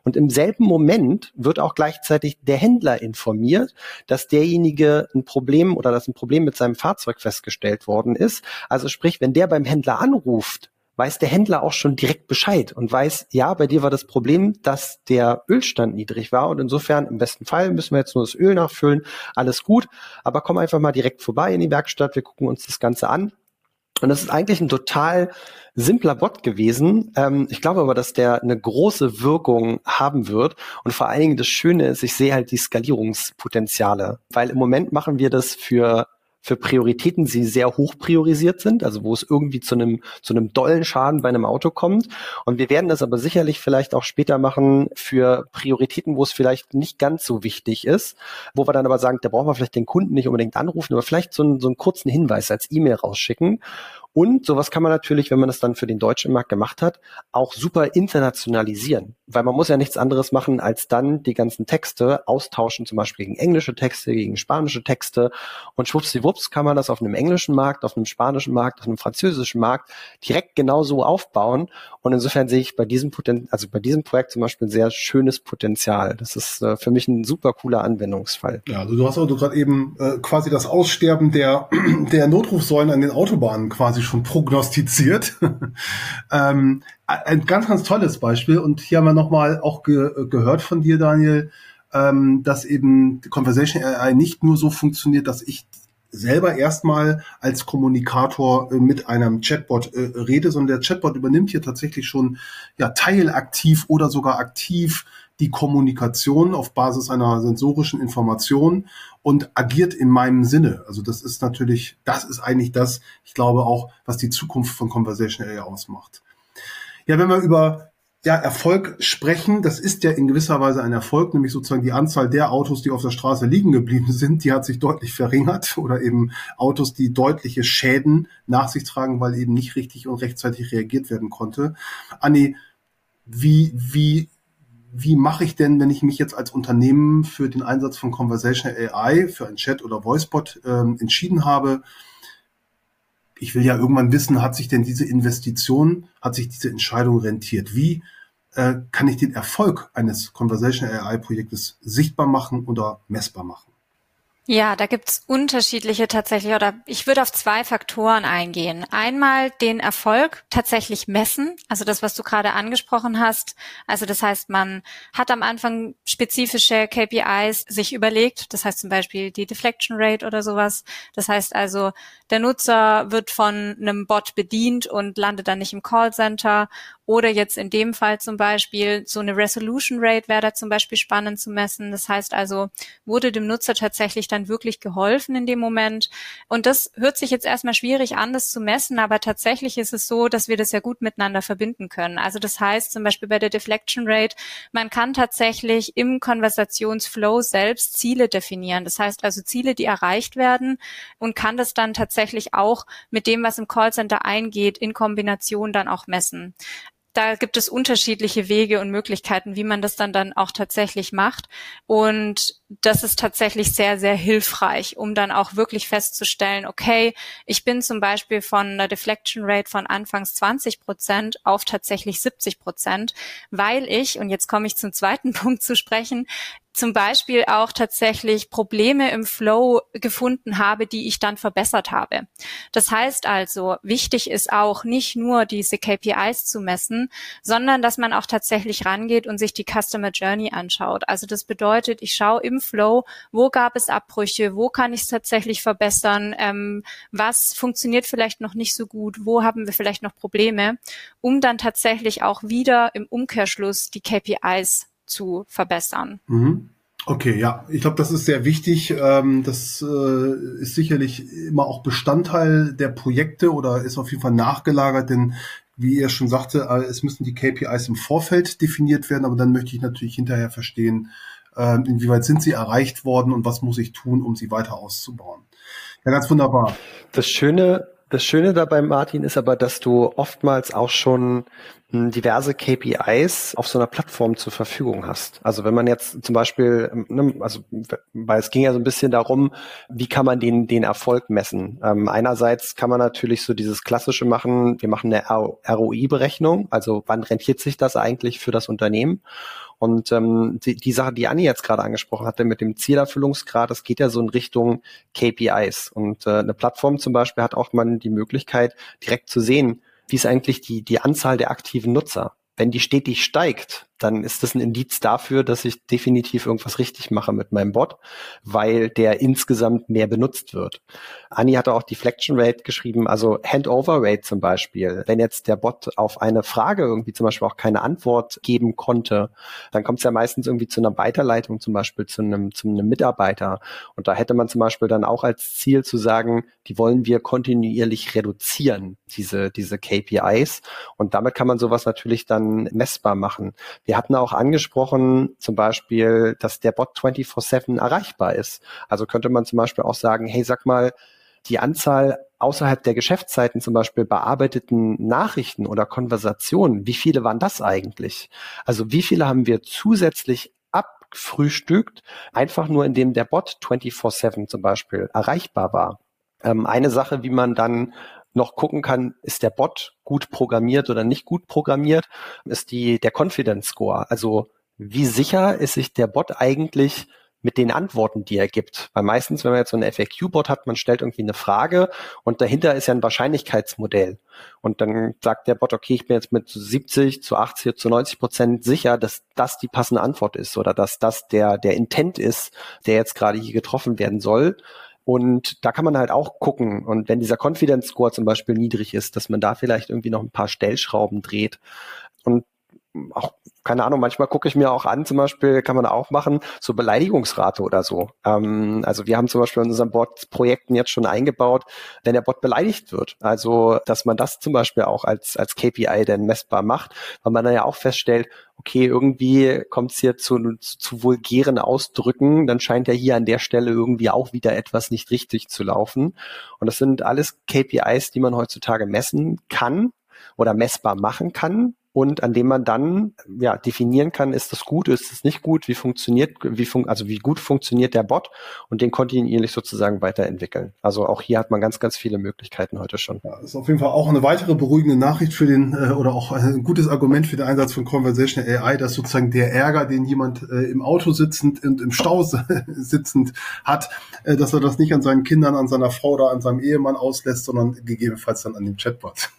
Und im selben Moment wird auch gleichzeitig der Händler informiert, dass derjenige ein Problem oder dass ein Problem mit seinem Fahrzeug festgestellt worden ist. Also sprich, wenn der beim Händler anruft, weiß der Händler auch schon direkt Bescheid und weiß, ja, bei dir war das Problem, dass der Ölstand niedrig war und insofern im besten Fall müssen wir jetzt nur das Öl nachfüllen, alles gut, aber komm einfach mal direkt vorbei in die Werkstatt, wir gucken uns das Ganze an. Und das ist eigentlich ein total simpler Bot gewesen. Ähm, ich glaube aber, dass der eine große Wirkung haben wird. Und vor allen Dingen das Schöne ist, ich sehe halt die Skalierungspotenziale. Weil im Moment machen wir das für für Prioritäten, die sehr hoch priorisiert sind, also wo es irgendwie zu einem, zu einem dollen Schaden bei einem Auto kommt. Und wir werden das aber sicherlich vielleicht auch später machen für Prioritäten, wo es vielleicht nicht ganz so wichtig ist, wo wir dann aber sagen, da brauchen wir vielleicht den Kunden nicht unbedingt anrufen, aber vielleicht so einen, so einen kurzen Hinweis als E-Mail rausschicken. Und sowas kann man natürlich, wenn man das dann für den deutschen Markt gemacht hat, auch super internationalisieren. Weil man muss ja nichts anderes machen, als dann die ganzen Texte austauschen, zum Beispiel gegen englische Texte, gegen spanische Texte. Und schwuppsdiwupps kann man das auf einem englischen Markt, auf einem spanischen Markt, auf einem französischen Markt direkt genauso aufbauen. Und insofern sehe ich bei diesem Poten also bei diesem Projekt zum Beispiel ein sehr schönes Potenzial. Das ist äh, für mich ein super cooler Anwendungsfall. Ja, also du hast auch gerade eben äh, quasi das Aussterben der, der Notrufsäulen an den Autobahnen quasi schon prognostiziert. ähm, ein ganz, ganz tolles Beispiel. Und hier haben wir nochmal auch ge gehört von dir, Daniel, ähm, dass eben Conversation AI nicht nur so funktioniert, dass ich selber erstmal als Kommunikator äh, mit einem Chatbot äh, rede, sondern der Chatbot übernimmt hier tatsächlich schon ja teilaktiv oder sogar aktiv die Kommunikation auf Basis einer sensorischen Information und agiert in meinem Sinne. Also das ist natürlich, das ist eigentlich das, ich glaube auch, was die Zukunft von Conversation AI ausmacht. Ja, wenn wir über ja, Erfolg sprechen, das ist ja in gewisser Weise ein Erfolg, nämlich sozusagen die Anzahl der Autos, die auf der Straße liegen geblieben sind, die hat sich deutlich verringert oder eben Autos, die deutliche Schäden nach sich tragen, weil eben nicht richtig und rechtzeitig reagiert werden konnte. Anni, wie, wie wie mache ich denn, wenn ich mich jetzt als Unternehmen für den Einsatz von Conversational AI, für ein Chat oder Voicebot ähm, entschieden habe? Ich will ja irgendwann wissen, hat sich denn diese Investition, hat sich diese Entscheidung rentiert? Wie äh, kann ich den Erfolg eines Conversational AI-Projektes sichtbar machen oder messbar machen? Ja, da gibt's unterschiedliche tatsächlich, oder ich würde auf zwei Faktoren eingehen. Einmal den Erfolg tatsächlich messen, also das, was du gerade angesprochen hast. Also das heißt, man hat am Anfang spezifische KPIs sich überlegt, das heißt zum Beispiel die Deflection Rate oder sowas. Das heißt also, der Nutzer wird von einem Bot bedient und landet dann nicht im Callcenter oder jetzt in dem Fall zum Beispiel so eine Resolution Rate wäre da zum Beispiel spannend zu messen. Das heißt also, wurde dem Nutzer tatsächlich dann wirklich geholfen in dem Moment? Und das hört sich jetzt erstmal schwierig an, das zu messen, aber tatsächlich ist es so, dass wir das ja gut miteinander verbinden können. Also das heißt zum Beispiel bei der Deflection Rate, man kann tatsächlich im Konversationsflow selbst Ziele definieren. Das heißt also Ziele, die erreicht werden und kann das dann tatsächlich auch mit dem, was im Callcenter eingeht, in Kombination dann auch messen da gibt es unterschiedliche Wege und Möglichkeiten, wie man das dann dann auch tatsächlich macht. Und das ist tatsächlich sehr, sehr hilfreich, um dann auch wirklich festzustellen, okay, ich bin zum Beispiel von einer Deflection Rate von anfangs 20 Prozent auf tatsächlich 70 Prozent, weil ich, und jetzt komme ich zum zweiten Punkt zu sprechen, zum Beispiel auch tatsächlich Probleme im Flow gefunden habe, die ich dann verbessert habe. Das heißt also, wichtig ist auch nicht nur diese KPIs zu messen, sondern dass man auch tatsächlich rangeht und sich die Customer Journey anschaut. Also das bedeutet, ich schaue im Flow, wo gab es Abbrüche, wo kann ich es tatsächlich verbessern, ähm, was funktioniert vielleicht noch nicht so gut, wo haben wir vielleicht noch Probleme, um dann tatsächlich auch wieder im Umkehrschluss die KPIs zu verbessern. Mhm. Okay, ja, ich glaube, das ist sehr wichtig. Ähm, das äh, ist sicherlich immer auch Bestandteil der Projekte oder ist auf jeden Fall nachgelagert, denn wie ihr schon sagte, äh, es müssen die KPIs im Vorfeld definiert werden, aber dann möchte ich natürlich hinterher verstehen, inwieweit sind sie erreicht worden und was muss ich tun, um sie weiter auszubauen. Ja, ganz wunderbar. Das Schöne das Schöne dabei, Martin, ist aber, dass du oftmals auch schon hm, diverse KPIs auf so einer Plattform zur Verfügung hast. Also wenn man jetzt zum Beispiel, ähm, ne, also weil es ging ja so ein bisschen darum, wie kann man den, den Erfolg messen? Ähm, einerseits kann man natürlich so dieses klassische machen, wir machen eine ROI-Berechnung, also wann rentiert sich das eigentlich für das Unternehmen? Und ähm, die, die Sache, die Anni jetzt gerade angesprochen hatte mit dem Zielerfüllungsgrad, das geht ja so in Richtung KPIs. Und äh, eine Plattform zum Beispiel hat auch mal die Möglichkeit, direkt zu sehen, wie ist eigentlich die, die Anzahl der aktiven Nutzer. Wenn die stetig steigt, dann ist das ein Indiz dafür, dass ich definitiv irgendwas richtig mache mit meinem Bot, weil der insgesamt mehr benutzt wird. Anni hatte auch Deflection Rate geschrieben, also Handover Rate zum Beispiel. Wenn jetzt der Bot auf eine Frage irgendwie zum Beispiel auch keine Antwort geben konnte, dann kommt es ja meistens irgendwie zu einer Weiterleitung zum Beispiel zu einem, zu einem Mitarbeiter. Und da hätte man zum Beispiel dann auch als Ziel zu sagen, die wollen wir kontinuierlich reduzieren, diese, diese KPIs. Und damit kann man sowas natürlich dann messbar machen. Wir hatten auch angesprochen, zum Beispiel, dass der Bot 24-7 erreichbar ist. Also könnte man zum Beispiel auch sagen, hey, sag mal, die Anzahl außerhalb der Geschäftszeiten zum Beispiel bearbeiteten Nachrichten oder Konversationen, wie viele waren das eigentlich? Also wie viele haben wir zusätzlich abgefrühstückt, einfach nur indem der Bot 24-7 zum Beispiel erreichbar war? Ähm, eine Sache, wie man dann noch gucken kann, ist der Bot gut programmiert oder nicht gut programmiert, ist die, der Confidence Score. Also wie sicher ist sich der Bot eigentlich mit den Antworten, die er gibt. Weil meistens, wenn man jetzt so ein FAQ-Bot hat, man stellt irgendwie eine Frage und dahinter ist ja ein Wahrscheinlichkeitsmodell. Und dann sagt der Bot, okay, ich bin jetzt mit 70 zu 80 zu 90 Prozent sicher, dass das die passende Antwort ist oder dass das der, der Intent ist, der jetzt gerade hier getroffen werden soll. Und da kann man halt auch gucken. Und wenn dieser Confidence Score zum Beispiel niedrig ist, dass man da vielleicht irgendwie noch ein paar Stellschrauben dreht. Und auch, keine Ahnung, manchmal gucke ich mir auch an, zum Beispiel kann man auch machen, so Beleidigungsrate oder so. Ähm, also wir haben zum Beispiel in unseren Bot-Projekten jetzt schon eingebaut, wenn der Bot beleidigt wird. Also, dass man das zum Beispiel auch als, als KPI dann messbar macht, weil man dann ja auch feststellt, okay, irgendwie kommt es hier zu, zu, zu vulgären Ausdrücken, dann scheint ja hier an der Stelle irgendwie auch wieder etwas nicht richtig zu laufen. Und das sind alles KPIs, die man heutzutage messen kann oder messbar machen kann und an dem man dann ja definieren kann, ist das gut, ist es nicht gut, wie funktioniert, wie fun also wie gut funktioniert der Bot und den kontinuierlich sozusagen weiterentwickeln. Also auch hier hat man ganz, ganz viele Möglichkeiten heute schon. Ja, ist auf jeden Fall auch eine weitere beruhigende Nachricht für den äh, oder auch ein gutes Argument für den Einsatz von Conversational AI, dass sozusagen der Ärger, den jemand äh, im Auto sitzend und im Stau sitzend hat, äh, dass er das nicht an seinen Kindern, an seiner Frau oder an seinem Ehemann auslässt, sondern gegebenenfalls dann an dem Chatbot.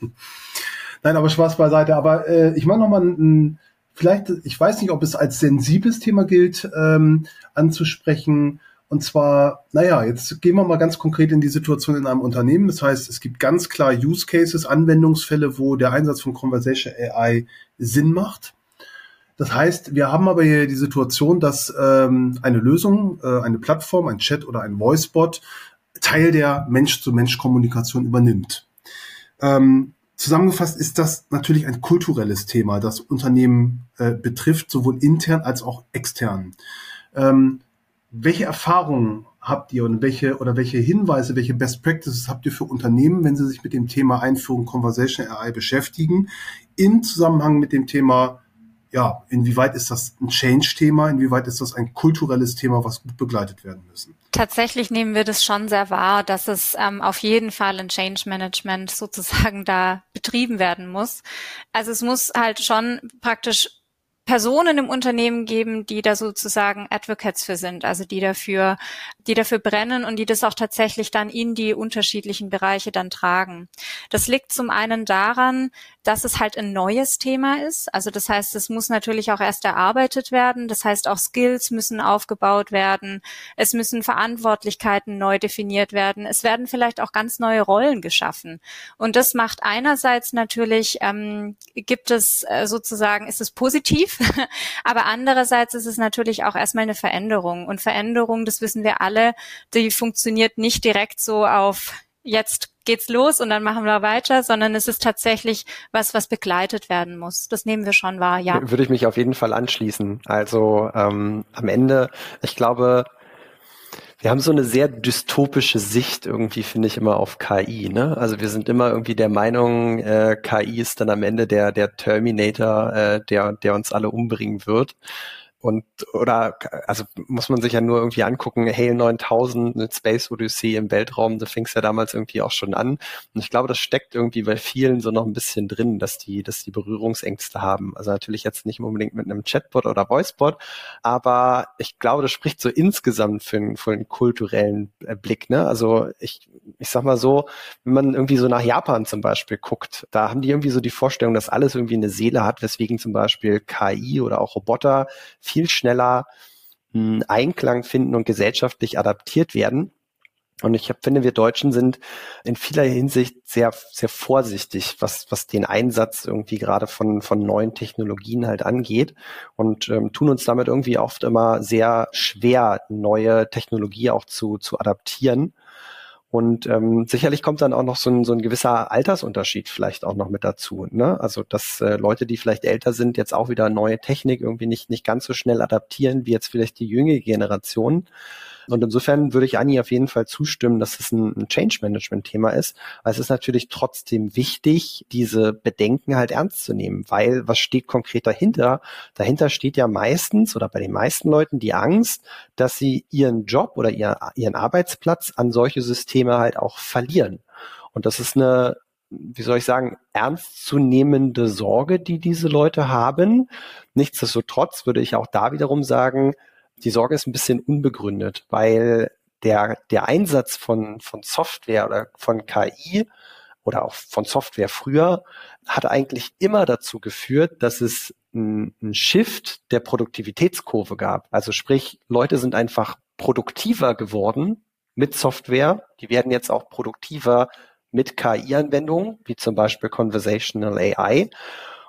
Nein, aber Spaß beiseite. Aber äh, ich mache nochmal ein, vielleicht, ich weiß nicht, ob es als sensibles Thema gilt, ähm, anzusprechen. Und zwar, naja, jetzt gehen wir mal ganz konkret in die Situation in einem Unternehmen. Das heißt, es gibt ganz klar Use Cases, Anwendungsfälle, wo der Einsatz von Conversation AI Sinn macht. Das heißt, wir haben aber hier die Situation, dass ähm, eine Lösung, äh, eine Plattform, ein Chat oder ein Voicebot Teil der Mensch-zu-Mensch-Kommunikation übernimmt. Ähm, Zusammengefasst ist das natürlich ein kulturelles Thema, das Unternehmen äh, betrifft, sowohl intern als auch extern. Ähm, welche Erfahrungen habt ihr und welche oder welche Hinweise, welche Best Practices habt ihr für Unternehmen, wenn sie sich mit dem Thema Einführung Conversation AI beschäftigen, in Zusammenhang mit dem Thema ja, inwieweit ist das ein Change-Thema, inwieweit ist das ein kulturelles Thema, was gut begleitet werden müssen? Tatsächlich nehmen wir das schon sehr wahr, dass es ähm, auf jeden Fall ein Change Management sozusagen da betrieben werden muss. Also es muss halt schon praktisch Personen im Unternehmen geben, die da sozusagen Advocates für sind, also die dafür, die dafür brennen und die das auch tatsächlich dann in die unterschiedlichen Bereiche dann tragen. Das liegt zum einen daran, dass es halt ein neues Thema ist. Also das heißt, es muss natürlich auch erst erarbeitet werden. Das heißt, auch Skills müssen aufgebaut werden. Es müssen Verantwortlichkeiten neu definiert werden. Es werden vielleicht auch ganz neue Rollen geschaffen. Und das macht einerseits natürlich, ähm, gibt es äh, sozusagen, ist es positiv, aber andererseits ist es natürlich auch erstmal eine Veränderung. Und Veränderung, das wissen wir alle, die funktioniert nicht direkt so auf jetzt geht's los und dann machen wir weiter, sondern es ist tatsächlich was, was begleitet werden muss. Das nehmen wir schon wahr, ja. Würde ich mich auf jeden Fall anschließen. Also ähm, am Ende, ich glaube, wir haben so eine sehr dystopische Sicht irgendwie, finde ich, immer auf KI. Ne? Also wir sind immer irgendwie der Meinung, äh, KI ist dann am Ende der, der Terminator, äh, der, der uns alle umbringen wird. Und, oder, also muss man sich ja nur irgendwie angucken, Hale 9000 mit Space Odyssey im Weltraum, da fing es ja damals irgendwie auch schon an. Und ich glaube, das steckt irgendwie bei vielen so noch ein bisschen drin, dass die, dass die Berührungsängste haben. Also natürlich jetzt nicht unbedingt mit einem Chatbot oder Voicebot, aber ich glaube, das spricht so insgesamt für einen, für einen kulturellen äh, Blick, ne? Also ich, ich sag mal so, wenn man irgendwie so nach Japan zum Beispiel guckt, da haben die irgendwie so die Vorstellung, dass alles irgendwie eine Seele hat, weswegen zum Beispiel KI oder auch Roboter viel schneller mh, Einklang finden und gesellschaftlich adaptiert werden. Und ich finde, wir Deutschen sind in vieler Hinsicht sehr, sehr vorsichtig, was, was den Einsatz irgendwie gerade von, von neuen Technologien halt angeht und ähm, tun uns damit irgendwie oft immer sehr schwer, neue Technologie auch zu, zu adaptieren. Und ähm, sicherlich kommt dann auch noch so ein, so ein gewisser Altersunterschied vielleicht auch noch mit dazu. Ne? Also dass äh, Leute, die vielleicht älter sind, jetzt auch wieder neue Technik irgendwie nicht, nicht ganz so schnell adaptieren wie jetzt vielleicht die jüngere Generation. Und insofern würde ich Anni auf jeden Fall zustimmen, dass es ein, Change-Management-Thema ist. Aber es ist natürlich trotzdem wichtig, diese Bedenken halt ernst zu nehmen, weil was steht konkret dahinter? Dahinter steht ja meistens oder bei den meisten Leuten die Angst, dass sie ihren Job oder ihr, ihren Arbeitsplatz an solche Systeme halt auch verlieren. Und das ist eine wie soll ich sagen, ernstzunehmende Sorge, die diese Leute haben. Nichtsdestotrotz würde ich auch da wiederum sagen, die Sorge ist ein bisschen unbegründet, weil der, der Einsatz von, von Software oder von KI oder auch von Software früher hat eigentlich immer dazu geführt, dass es ein, ein Shift der Produktivitätskurve gab. Also sprich, Leute sind einfach produktiver geworden mit Software. Die werden jetzt auch produktiver mit KI-Anwendungen, wie zum Beispiel Conversational AI,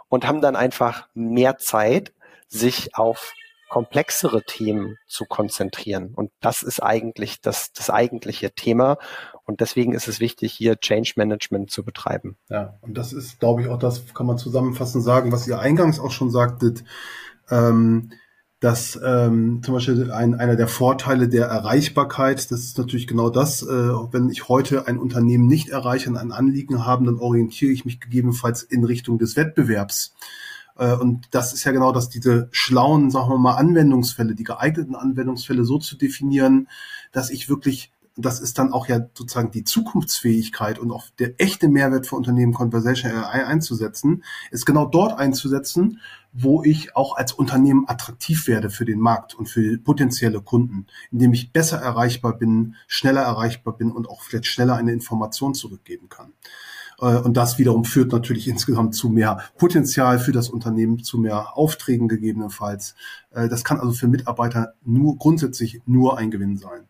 und haben dann einfach mehr Zeit, sich auf komplexere Themen zu konzentrieren. Und das ist eigentlich das, das eigentliche Thema. Und deswegen ist es wichtig, hier Change Management zu betreiben. Ja, und das ist, glaube ich, auch das kann man zusammenfassend sagen, was ihr eingangs auch schon sagtet, ähm, dass ähm, zum Beispiel ein, einer der Vorteile der Erreichbarkeit, das ist natürlich genau das, äh, wenn ich heute ein Unternehmen nicht erreiche und ein Anliegen habe, dann orientiere ich mich gegebenenfalls in Richtung des Wettbewerbs. Äh, und das ist ja genau das, diese schlauen, sagen wir mal, Anwendungsfälle, die geeigneten Anwendungsfälle so zu definieren, dass ich wirklich, das ist dann auch ja sozusagen die Zukunftsfähigkeit und auch der echte Mehrwert für Unternehmen Conversation AI einzusetzen, ist genau dort einzusetzen, wo ich auch als Unternehmen attraktiv werde für den Markt und für potenzielle Kunden, indem ich besser erreichbar bin, schneller erreichbar bin und auch vielleicht schneller eine Information zurückgeben kann. Äh, und das wiederum führt natürlich insgesamt zu mehr Potenzial für das Unternehmen, zu mehr Aufträgen gegebenenfalls. Äh, das kann also für Mitarbeiter nur grundsätzlich nur ein Gewinn sein.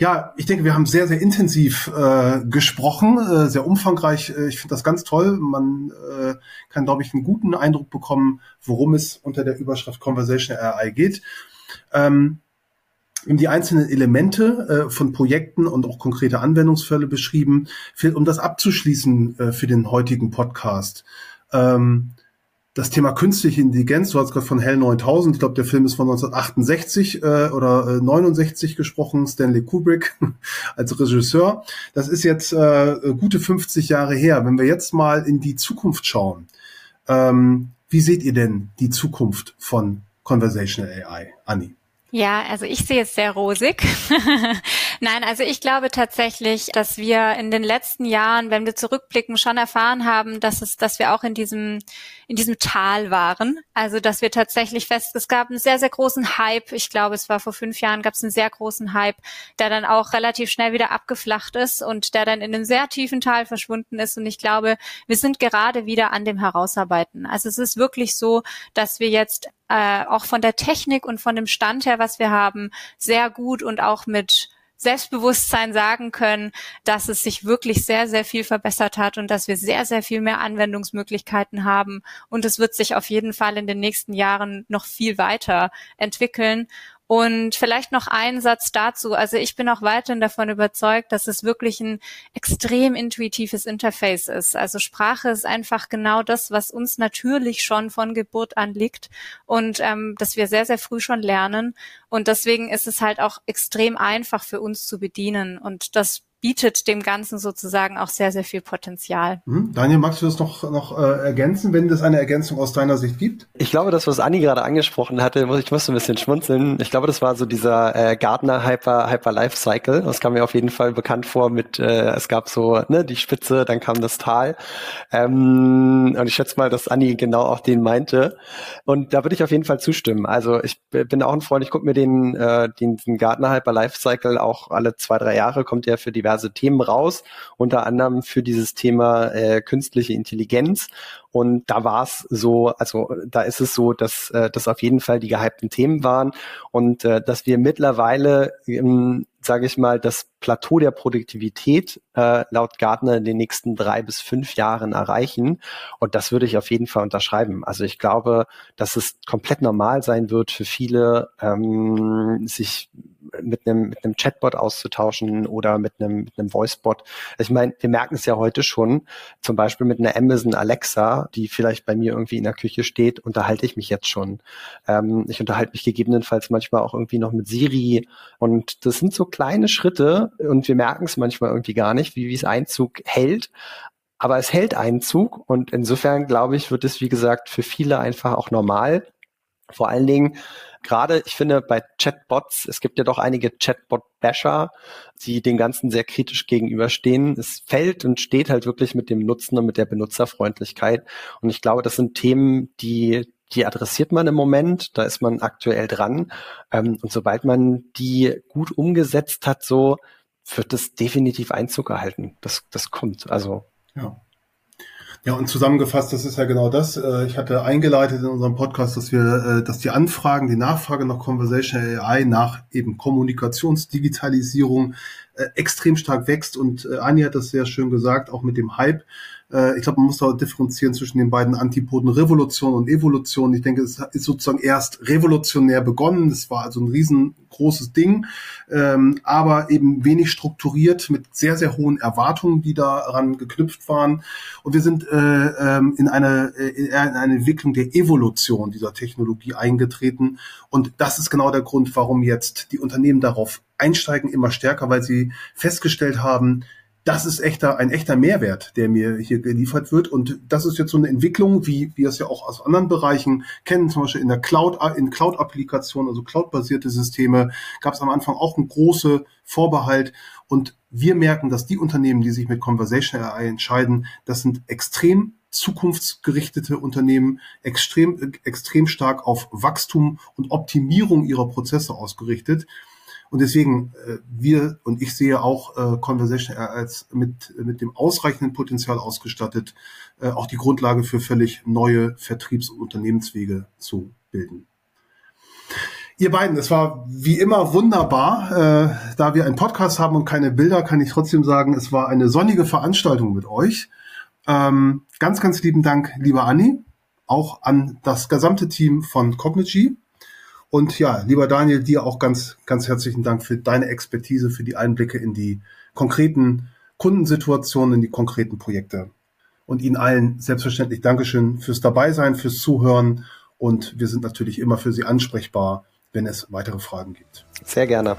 Ja, ich denke, wir haben sehr, sehr intensiv äh, gesprochen, äh, sehr umfangreich. Äh, ich finde das ganz toll. Man äh, kann, glaube ich, einen guten Eindruck bekommen, worum es unter der Überschrift Conversation AI geht. Ähm, die einzelnen Elemente äh, von Projekten und auch konkrete Anwendungsfälle beschrieben. um das abzuschließen äh, für den heutigen Podcast. Ähm, das Thema künstliche Intelligenz, du hast gerade von Hell 9000, ich glaube, der Film ist von 1968 äh, oder äh, 69 gesprochen, Stanley Kubrick als Regisseur. Das ist jetzt äh, gute 50 Jahre her. Wenn wir jetzt mal in die Zukunft schauen, ähm, Wie seht ihr denn die Zukunft von Conversational AI, Anni? Ja, also ich sehe es sehr rosig. Nein, also ich glaube tatsächlich, dass wir in den letzten Jahren, wenn wir zurückblicken, schon erfahren haben, dass es, dass wir auch in diesem, in diesem Tal waren. Also, dass wir tatsächlich fest, es gab einen sehr, sehr großen Hype. Ich glaube, es war vor fünf Jahren, gab es einen sehr großen Hype, der dann auch relativ schnell wieder abgeflacht ist und der dann in einem sehr tiefen Tal verschwunden ist. Und ich glaube, wir sind gerade wieder an dem Herausarbeiten. Also es ist wirklich so, dass wir jetzt äh, auch von der Technik und von dem Stand her, was wir haben, sehr gut und auch mit Selbstbewusstsein sagen können, dass es sich wirklich sehr, sehr viel verbessert hat und dass wir sehr, sehr viel mehr Anwendungsmöglichkeiten haben. Und es wird sich auf jeden Fall in den nächsten Jahren noch viel weiter entwickeln. Und vielleicht noch ein Satz dazu. Also ich bin auch weiterhin davon überzeugt, dass es wirklich ein extrem intuitives Interface ist. Also Sprache ist einfach genau das, was uns natürlich schon von Geburt an liegt und ähm, dass wir sehr, sehr früh schon lernen. Und deswegen ist es halt auch extrem einfach für uns zu bedienen. Und das bietet dem Ganzen sozusagen auch sehr, sehr viel Potenzial. Hm? Daniel, magst du das noch, noch äh, ergänzen, wenn es eine Ergänzung aus deiner Sicht gibt? Ich glaube, das, was Anni gerade angesprochen hatte, ich musste ein bisschen schmunzeln. Ich glaube, das war so dieser äh, Gartner Hyper, Hyper Life Cycle. Das kam mir auf jeden Fall bekannt vor mit, äh, es gab so ne, die Spitze, dann kam das Tal. Ähm, und ich schätze mal, dass Anni genau auch den meinte. Und da würde ich auf jeden Fall zustimmen. Also ich bin auch ein Freund, ich gucke mir den, äh, den, den Gartner Hyper Life Cycle auch alle zwei, drei Jahre, kommt der für diverse diverse Themen raus, unter anderem für dieses Thema äh, künstliche Intelligenz. Und da war es so, also da ist es so, dass äh, das auf jeden Fall die gehypten Themen waren und äh, dass wir mittlerweile, ähm, sage ich mal, das Plateau der Produktivität äh, laut Gartner in den nächsten drei bis fünf Jahren erreichen. Und das würde ich auf jeden Fall unterschreiben. Also ich glaube, dass es komplett normal sein wird für viele, ähm, sich mit einem, mit einem Chatbot auszutauschen oder mit einem, mit einem Voicebot. Also ich meine, wir merken es ja heute schon, zum Beispiel mit einer Amazon Alexa, die vielleicht bei mir irgendwie in der Küche steht, unterhalte ich mich jetzt schon. Ähm, ich unterhalte mich gegebenenfalls manchmal auch irgendwie noch mit Siri. Und das sind so kleine Schritte und wir merken es manchmal irgendwie gar nicht, wie, wie es Einzug hält. Aber es hält Einzug und insofern glaube ich, wird es, wie gesagt, für viele einfach auch normal. Vor allen Dingen, gerade, ich finde, bei Chatbots, es gibt ja doch einige Chatbot-Basher, die den Ganzen sehr kritisch gegenüberstehen. Es fällt und steht halt wirklich mit dem Nutzen und mit der Benutzerfreundlichkeit. Und ich glaube, das sind Themen, die die adressiert man im Moment, da ist man aktuell dran. Ähm, und sobald man die gut umgesetzt hat, so wird das definitiv Einzug erhalten. Das, das kommt. Also. Ja. Ja, und zusammengefasst, das ist ja genau das. Äh, ich hatte eingeleitet in unserem Podcast, dass wir, äh, dass die Anfragen, die Nachfrage nach Conversational AI, nach eben Kommunikationsdigitalisierung äh, extrem stark wächst. Und Anni hat das sehr schön gesagt, auch mit dem Hype. Äh, ich glaube, man muss da differenzieren zwischen den beiden Antipoden Revolution und Evolution. Ich denke, es ist sozusagen erst revolutionär begonnen. Das war also ein riesengroßes Ding, ähm, aber eben wenig strukturiert mit sehr, sehr hohen Erwartungen, die daran geknüpft waren. Und wir sind äh, ähm, in, eine, äh, in eine Entwicklung der Evolution dieser Technologie eingetreten. Und das ist genau der Grund, warum jetzt die Unternehmen darauf einsteigen, immer stärker, weil sie festgestellt haben, das ist echter, ein echter Mehrwert, der mir hier geliefert wird. Und das ist jetzt so eine Entwicklung, wie wir es ja auch aus anderen Bereichen kennen, zum Beispiel in der Cloud, in Cloud-Applikationen, also Cloud-basierte Systeme, gab es am Anfang auch einen großen Vorbehalt. Und wir merken, dass die Unternehmen, die sich mit Conversational AI entscheiden, das sind extrem zukunftsgerichtete Unternehmen, extrem, extrem stark auf Wachstum und Optimierung ihrer Prozesse ausgerichtet. Und deswegen, äh, wir und ich sehe auch äh, Conversation als mit, mit dem ausreichenden Potenzial ausgestattet, äh, auch die Grundlage für völlig neue Vertriebs- und Unternehmenswege zu bilden. Ihr beiden, es war wie immer wunderbar. Äh, da wir einen Podcast haben und keine Bilder, kann ich trotzdem sagen, es war eine sonnige Veranstaltung mit euch. Ähm, ganz, ganz lieben Dank, lieber Anni, auch an das gesamte Team von Cognigy. Und ja, lieber Daniel, dir auch ganz, ganz herzlichen Dank für deine Expertise, für die Einblicke in die konkreten Kundensituationen, in die konkreten Projekte. Und Ihnen allen selbstverständlich Dankeschön fürs Dabeisein, fürs Zuhören. Und wir sind natürlich immer für Sie ansprechbar, wenn es weitere Fragen gibt. Sehr gerne.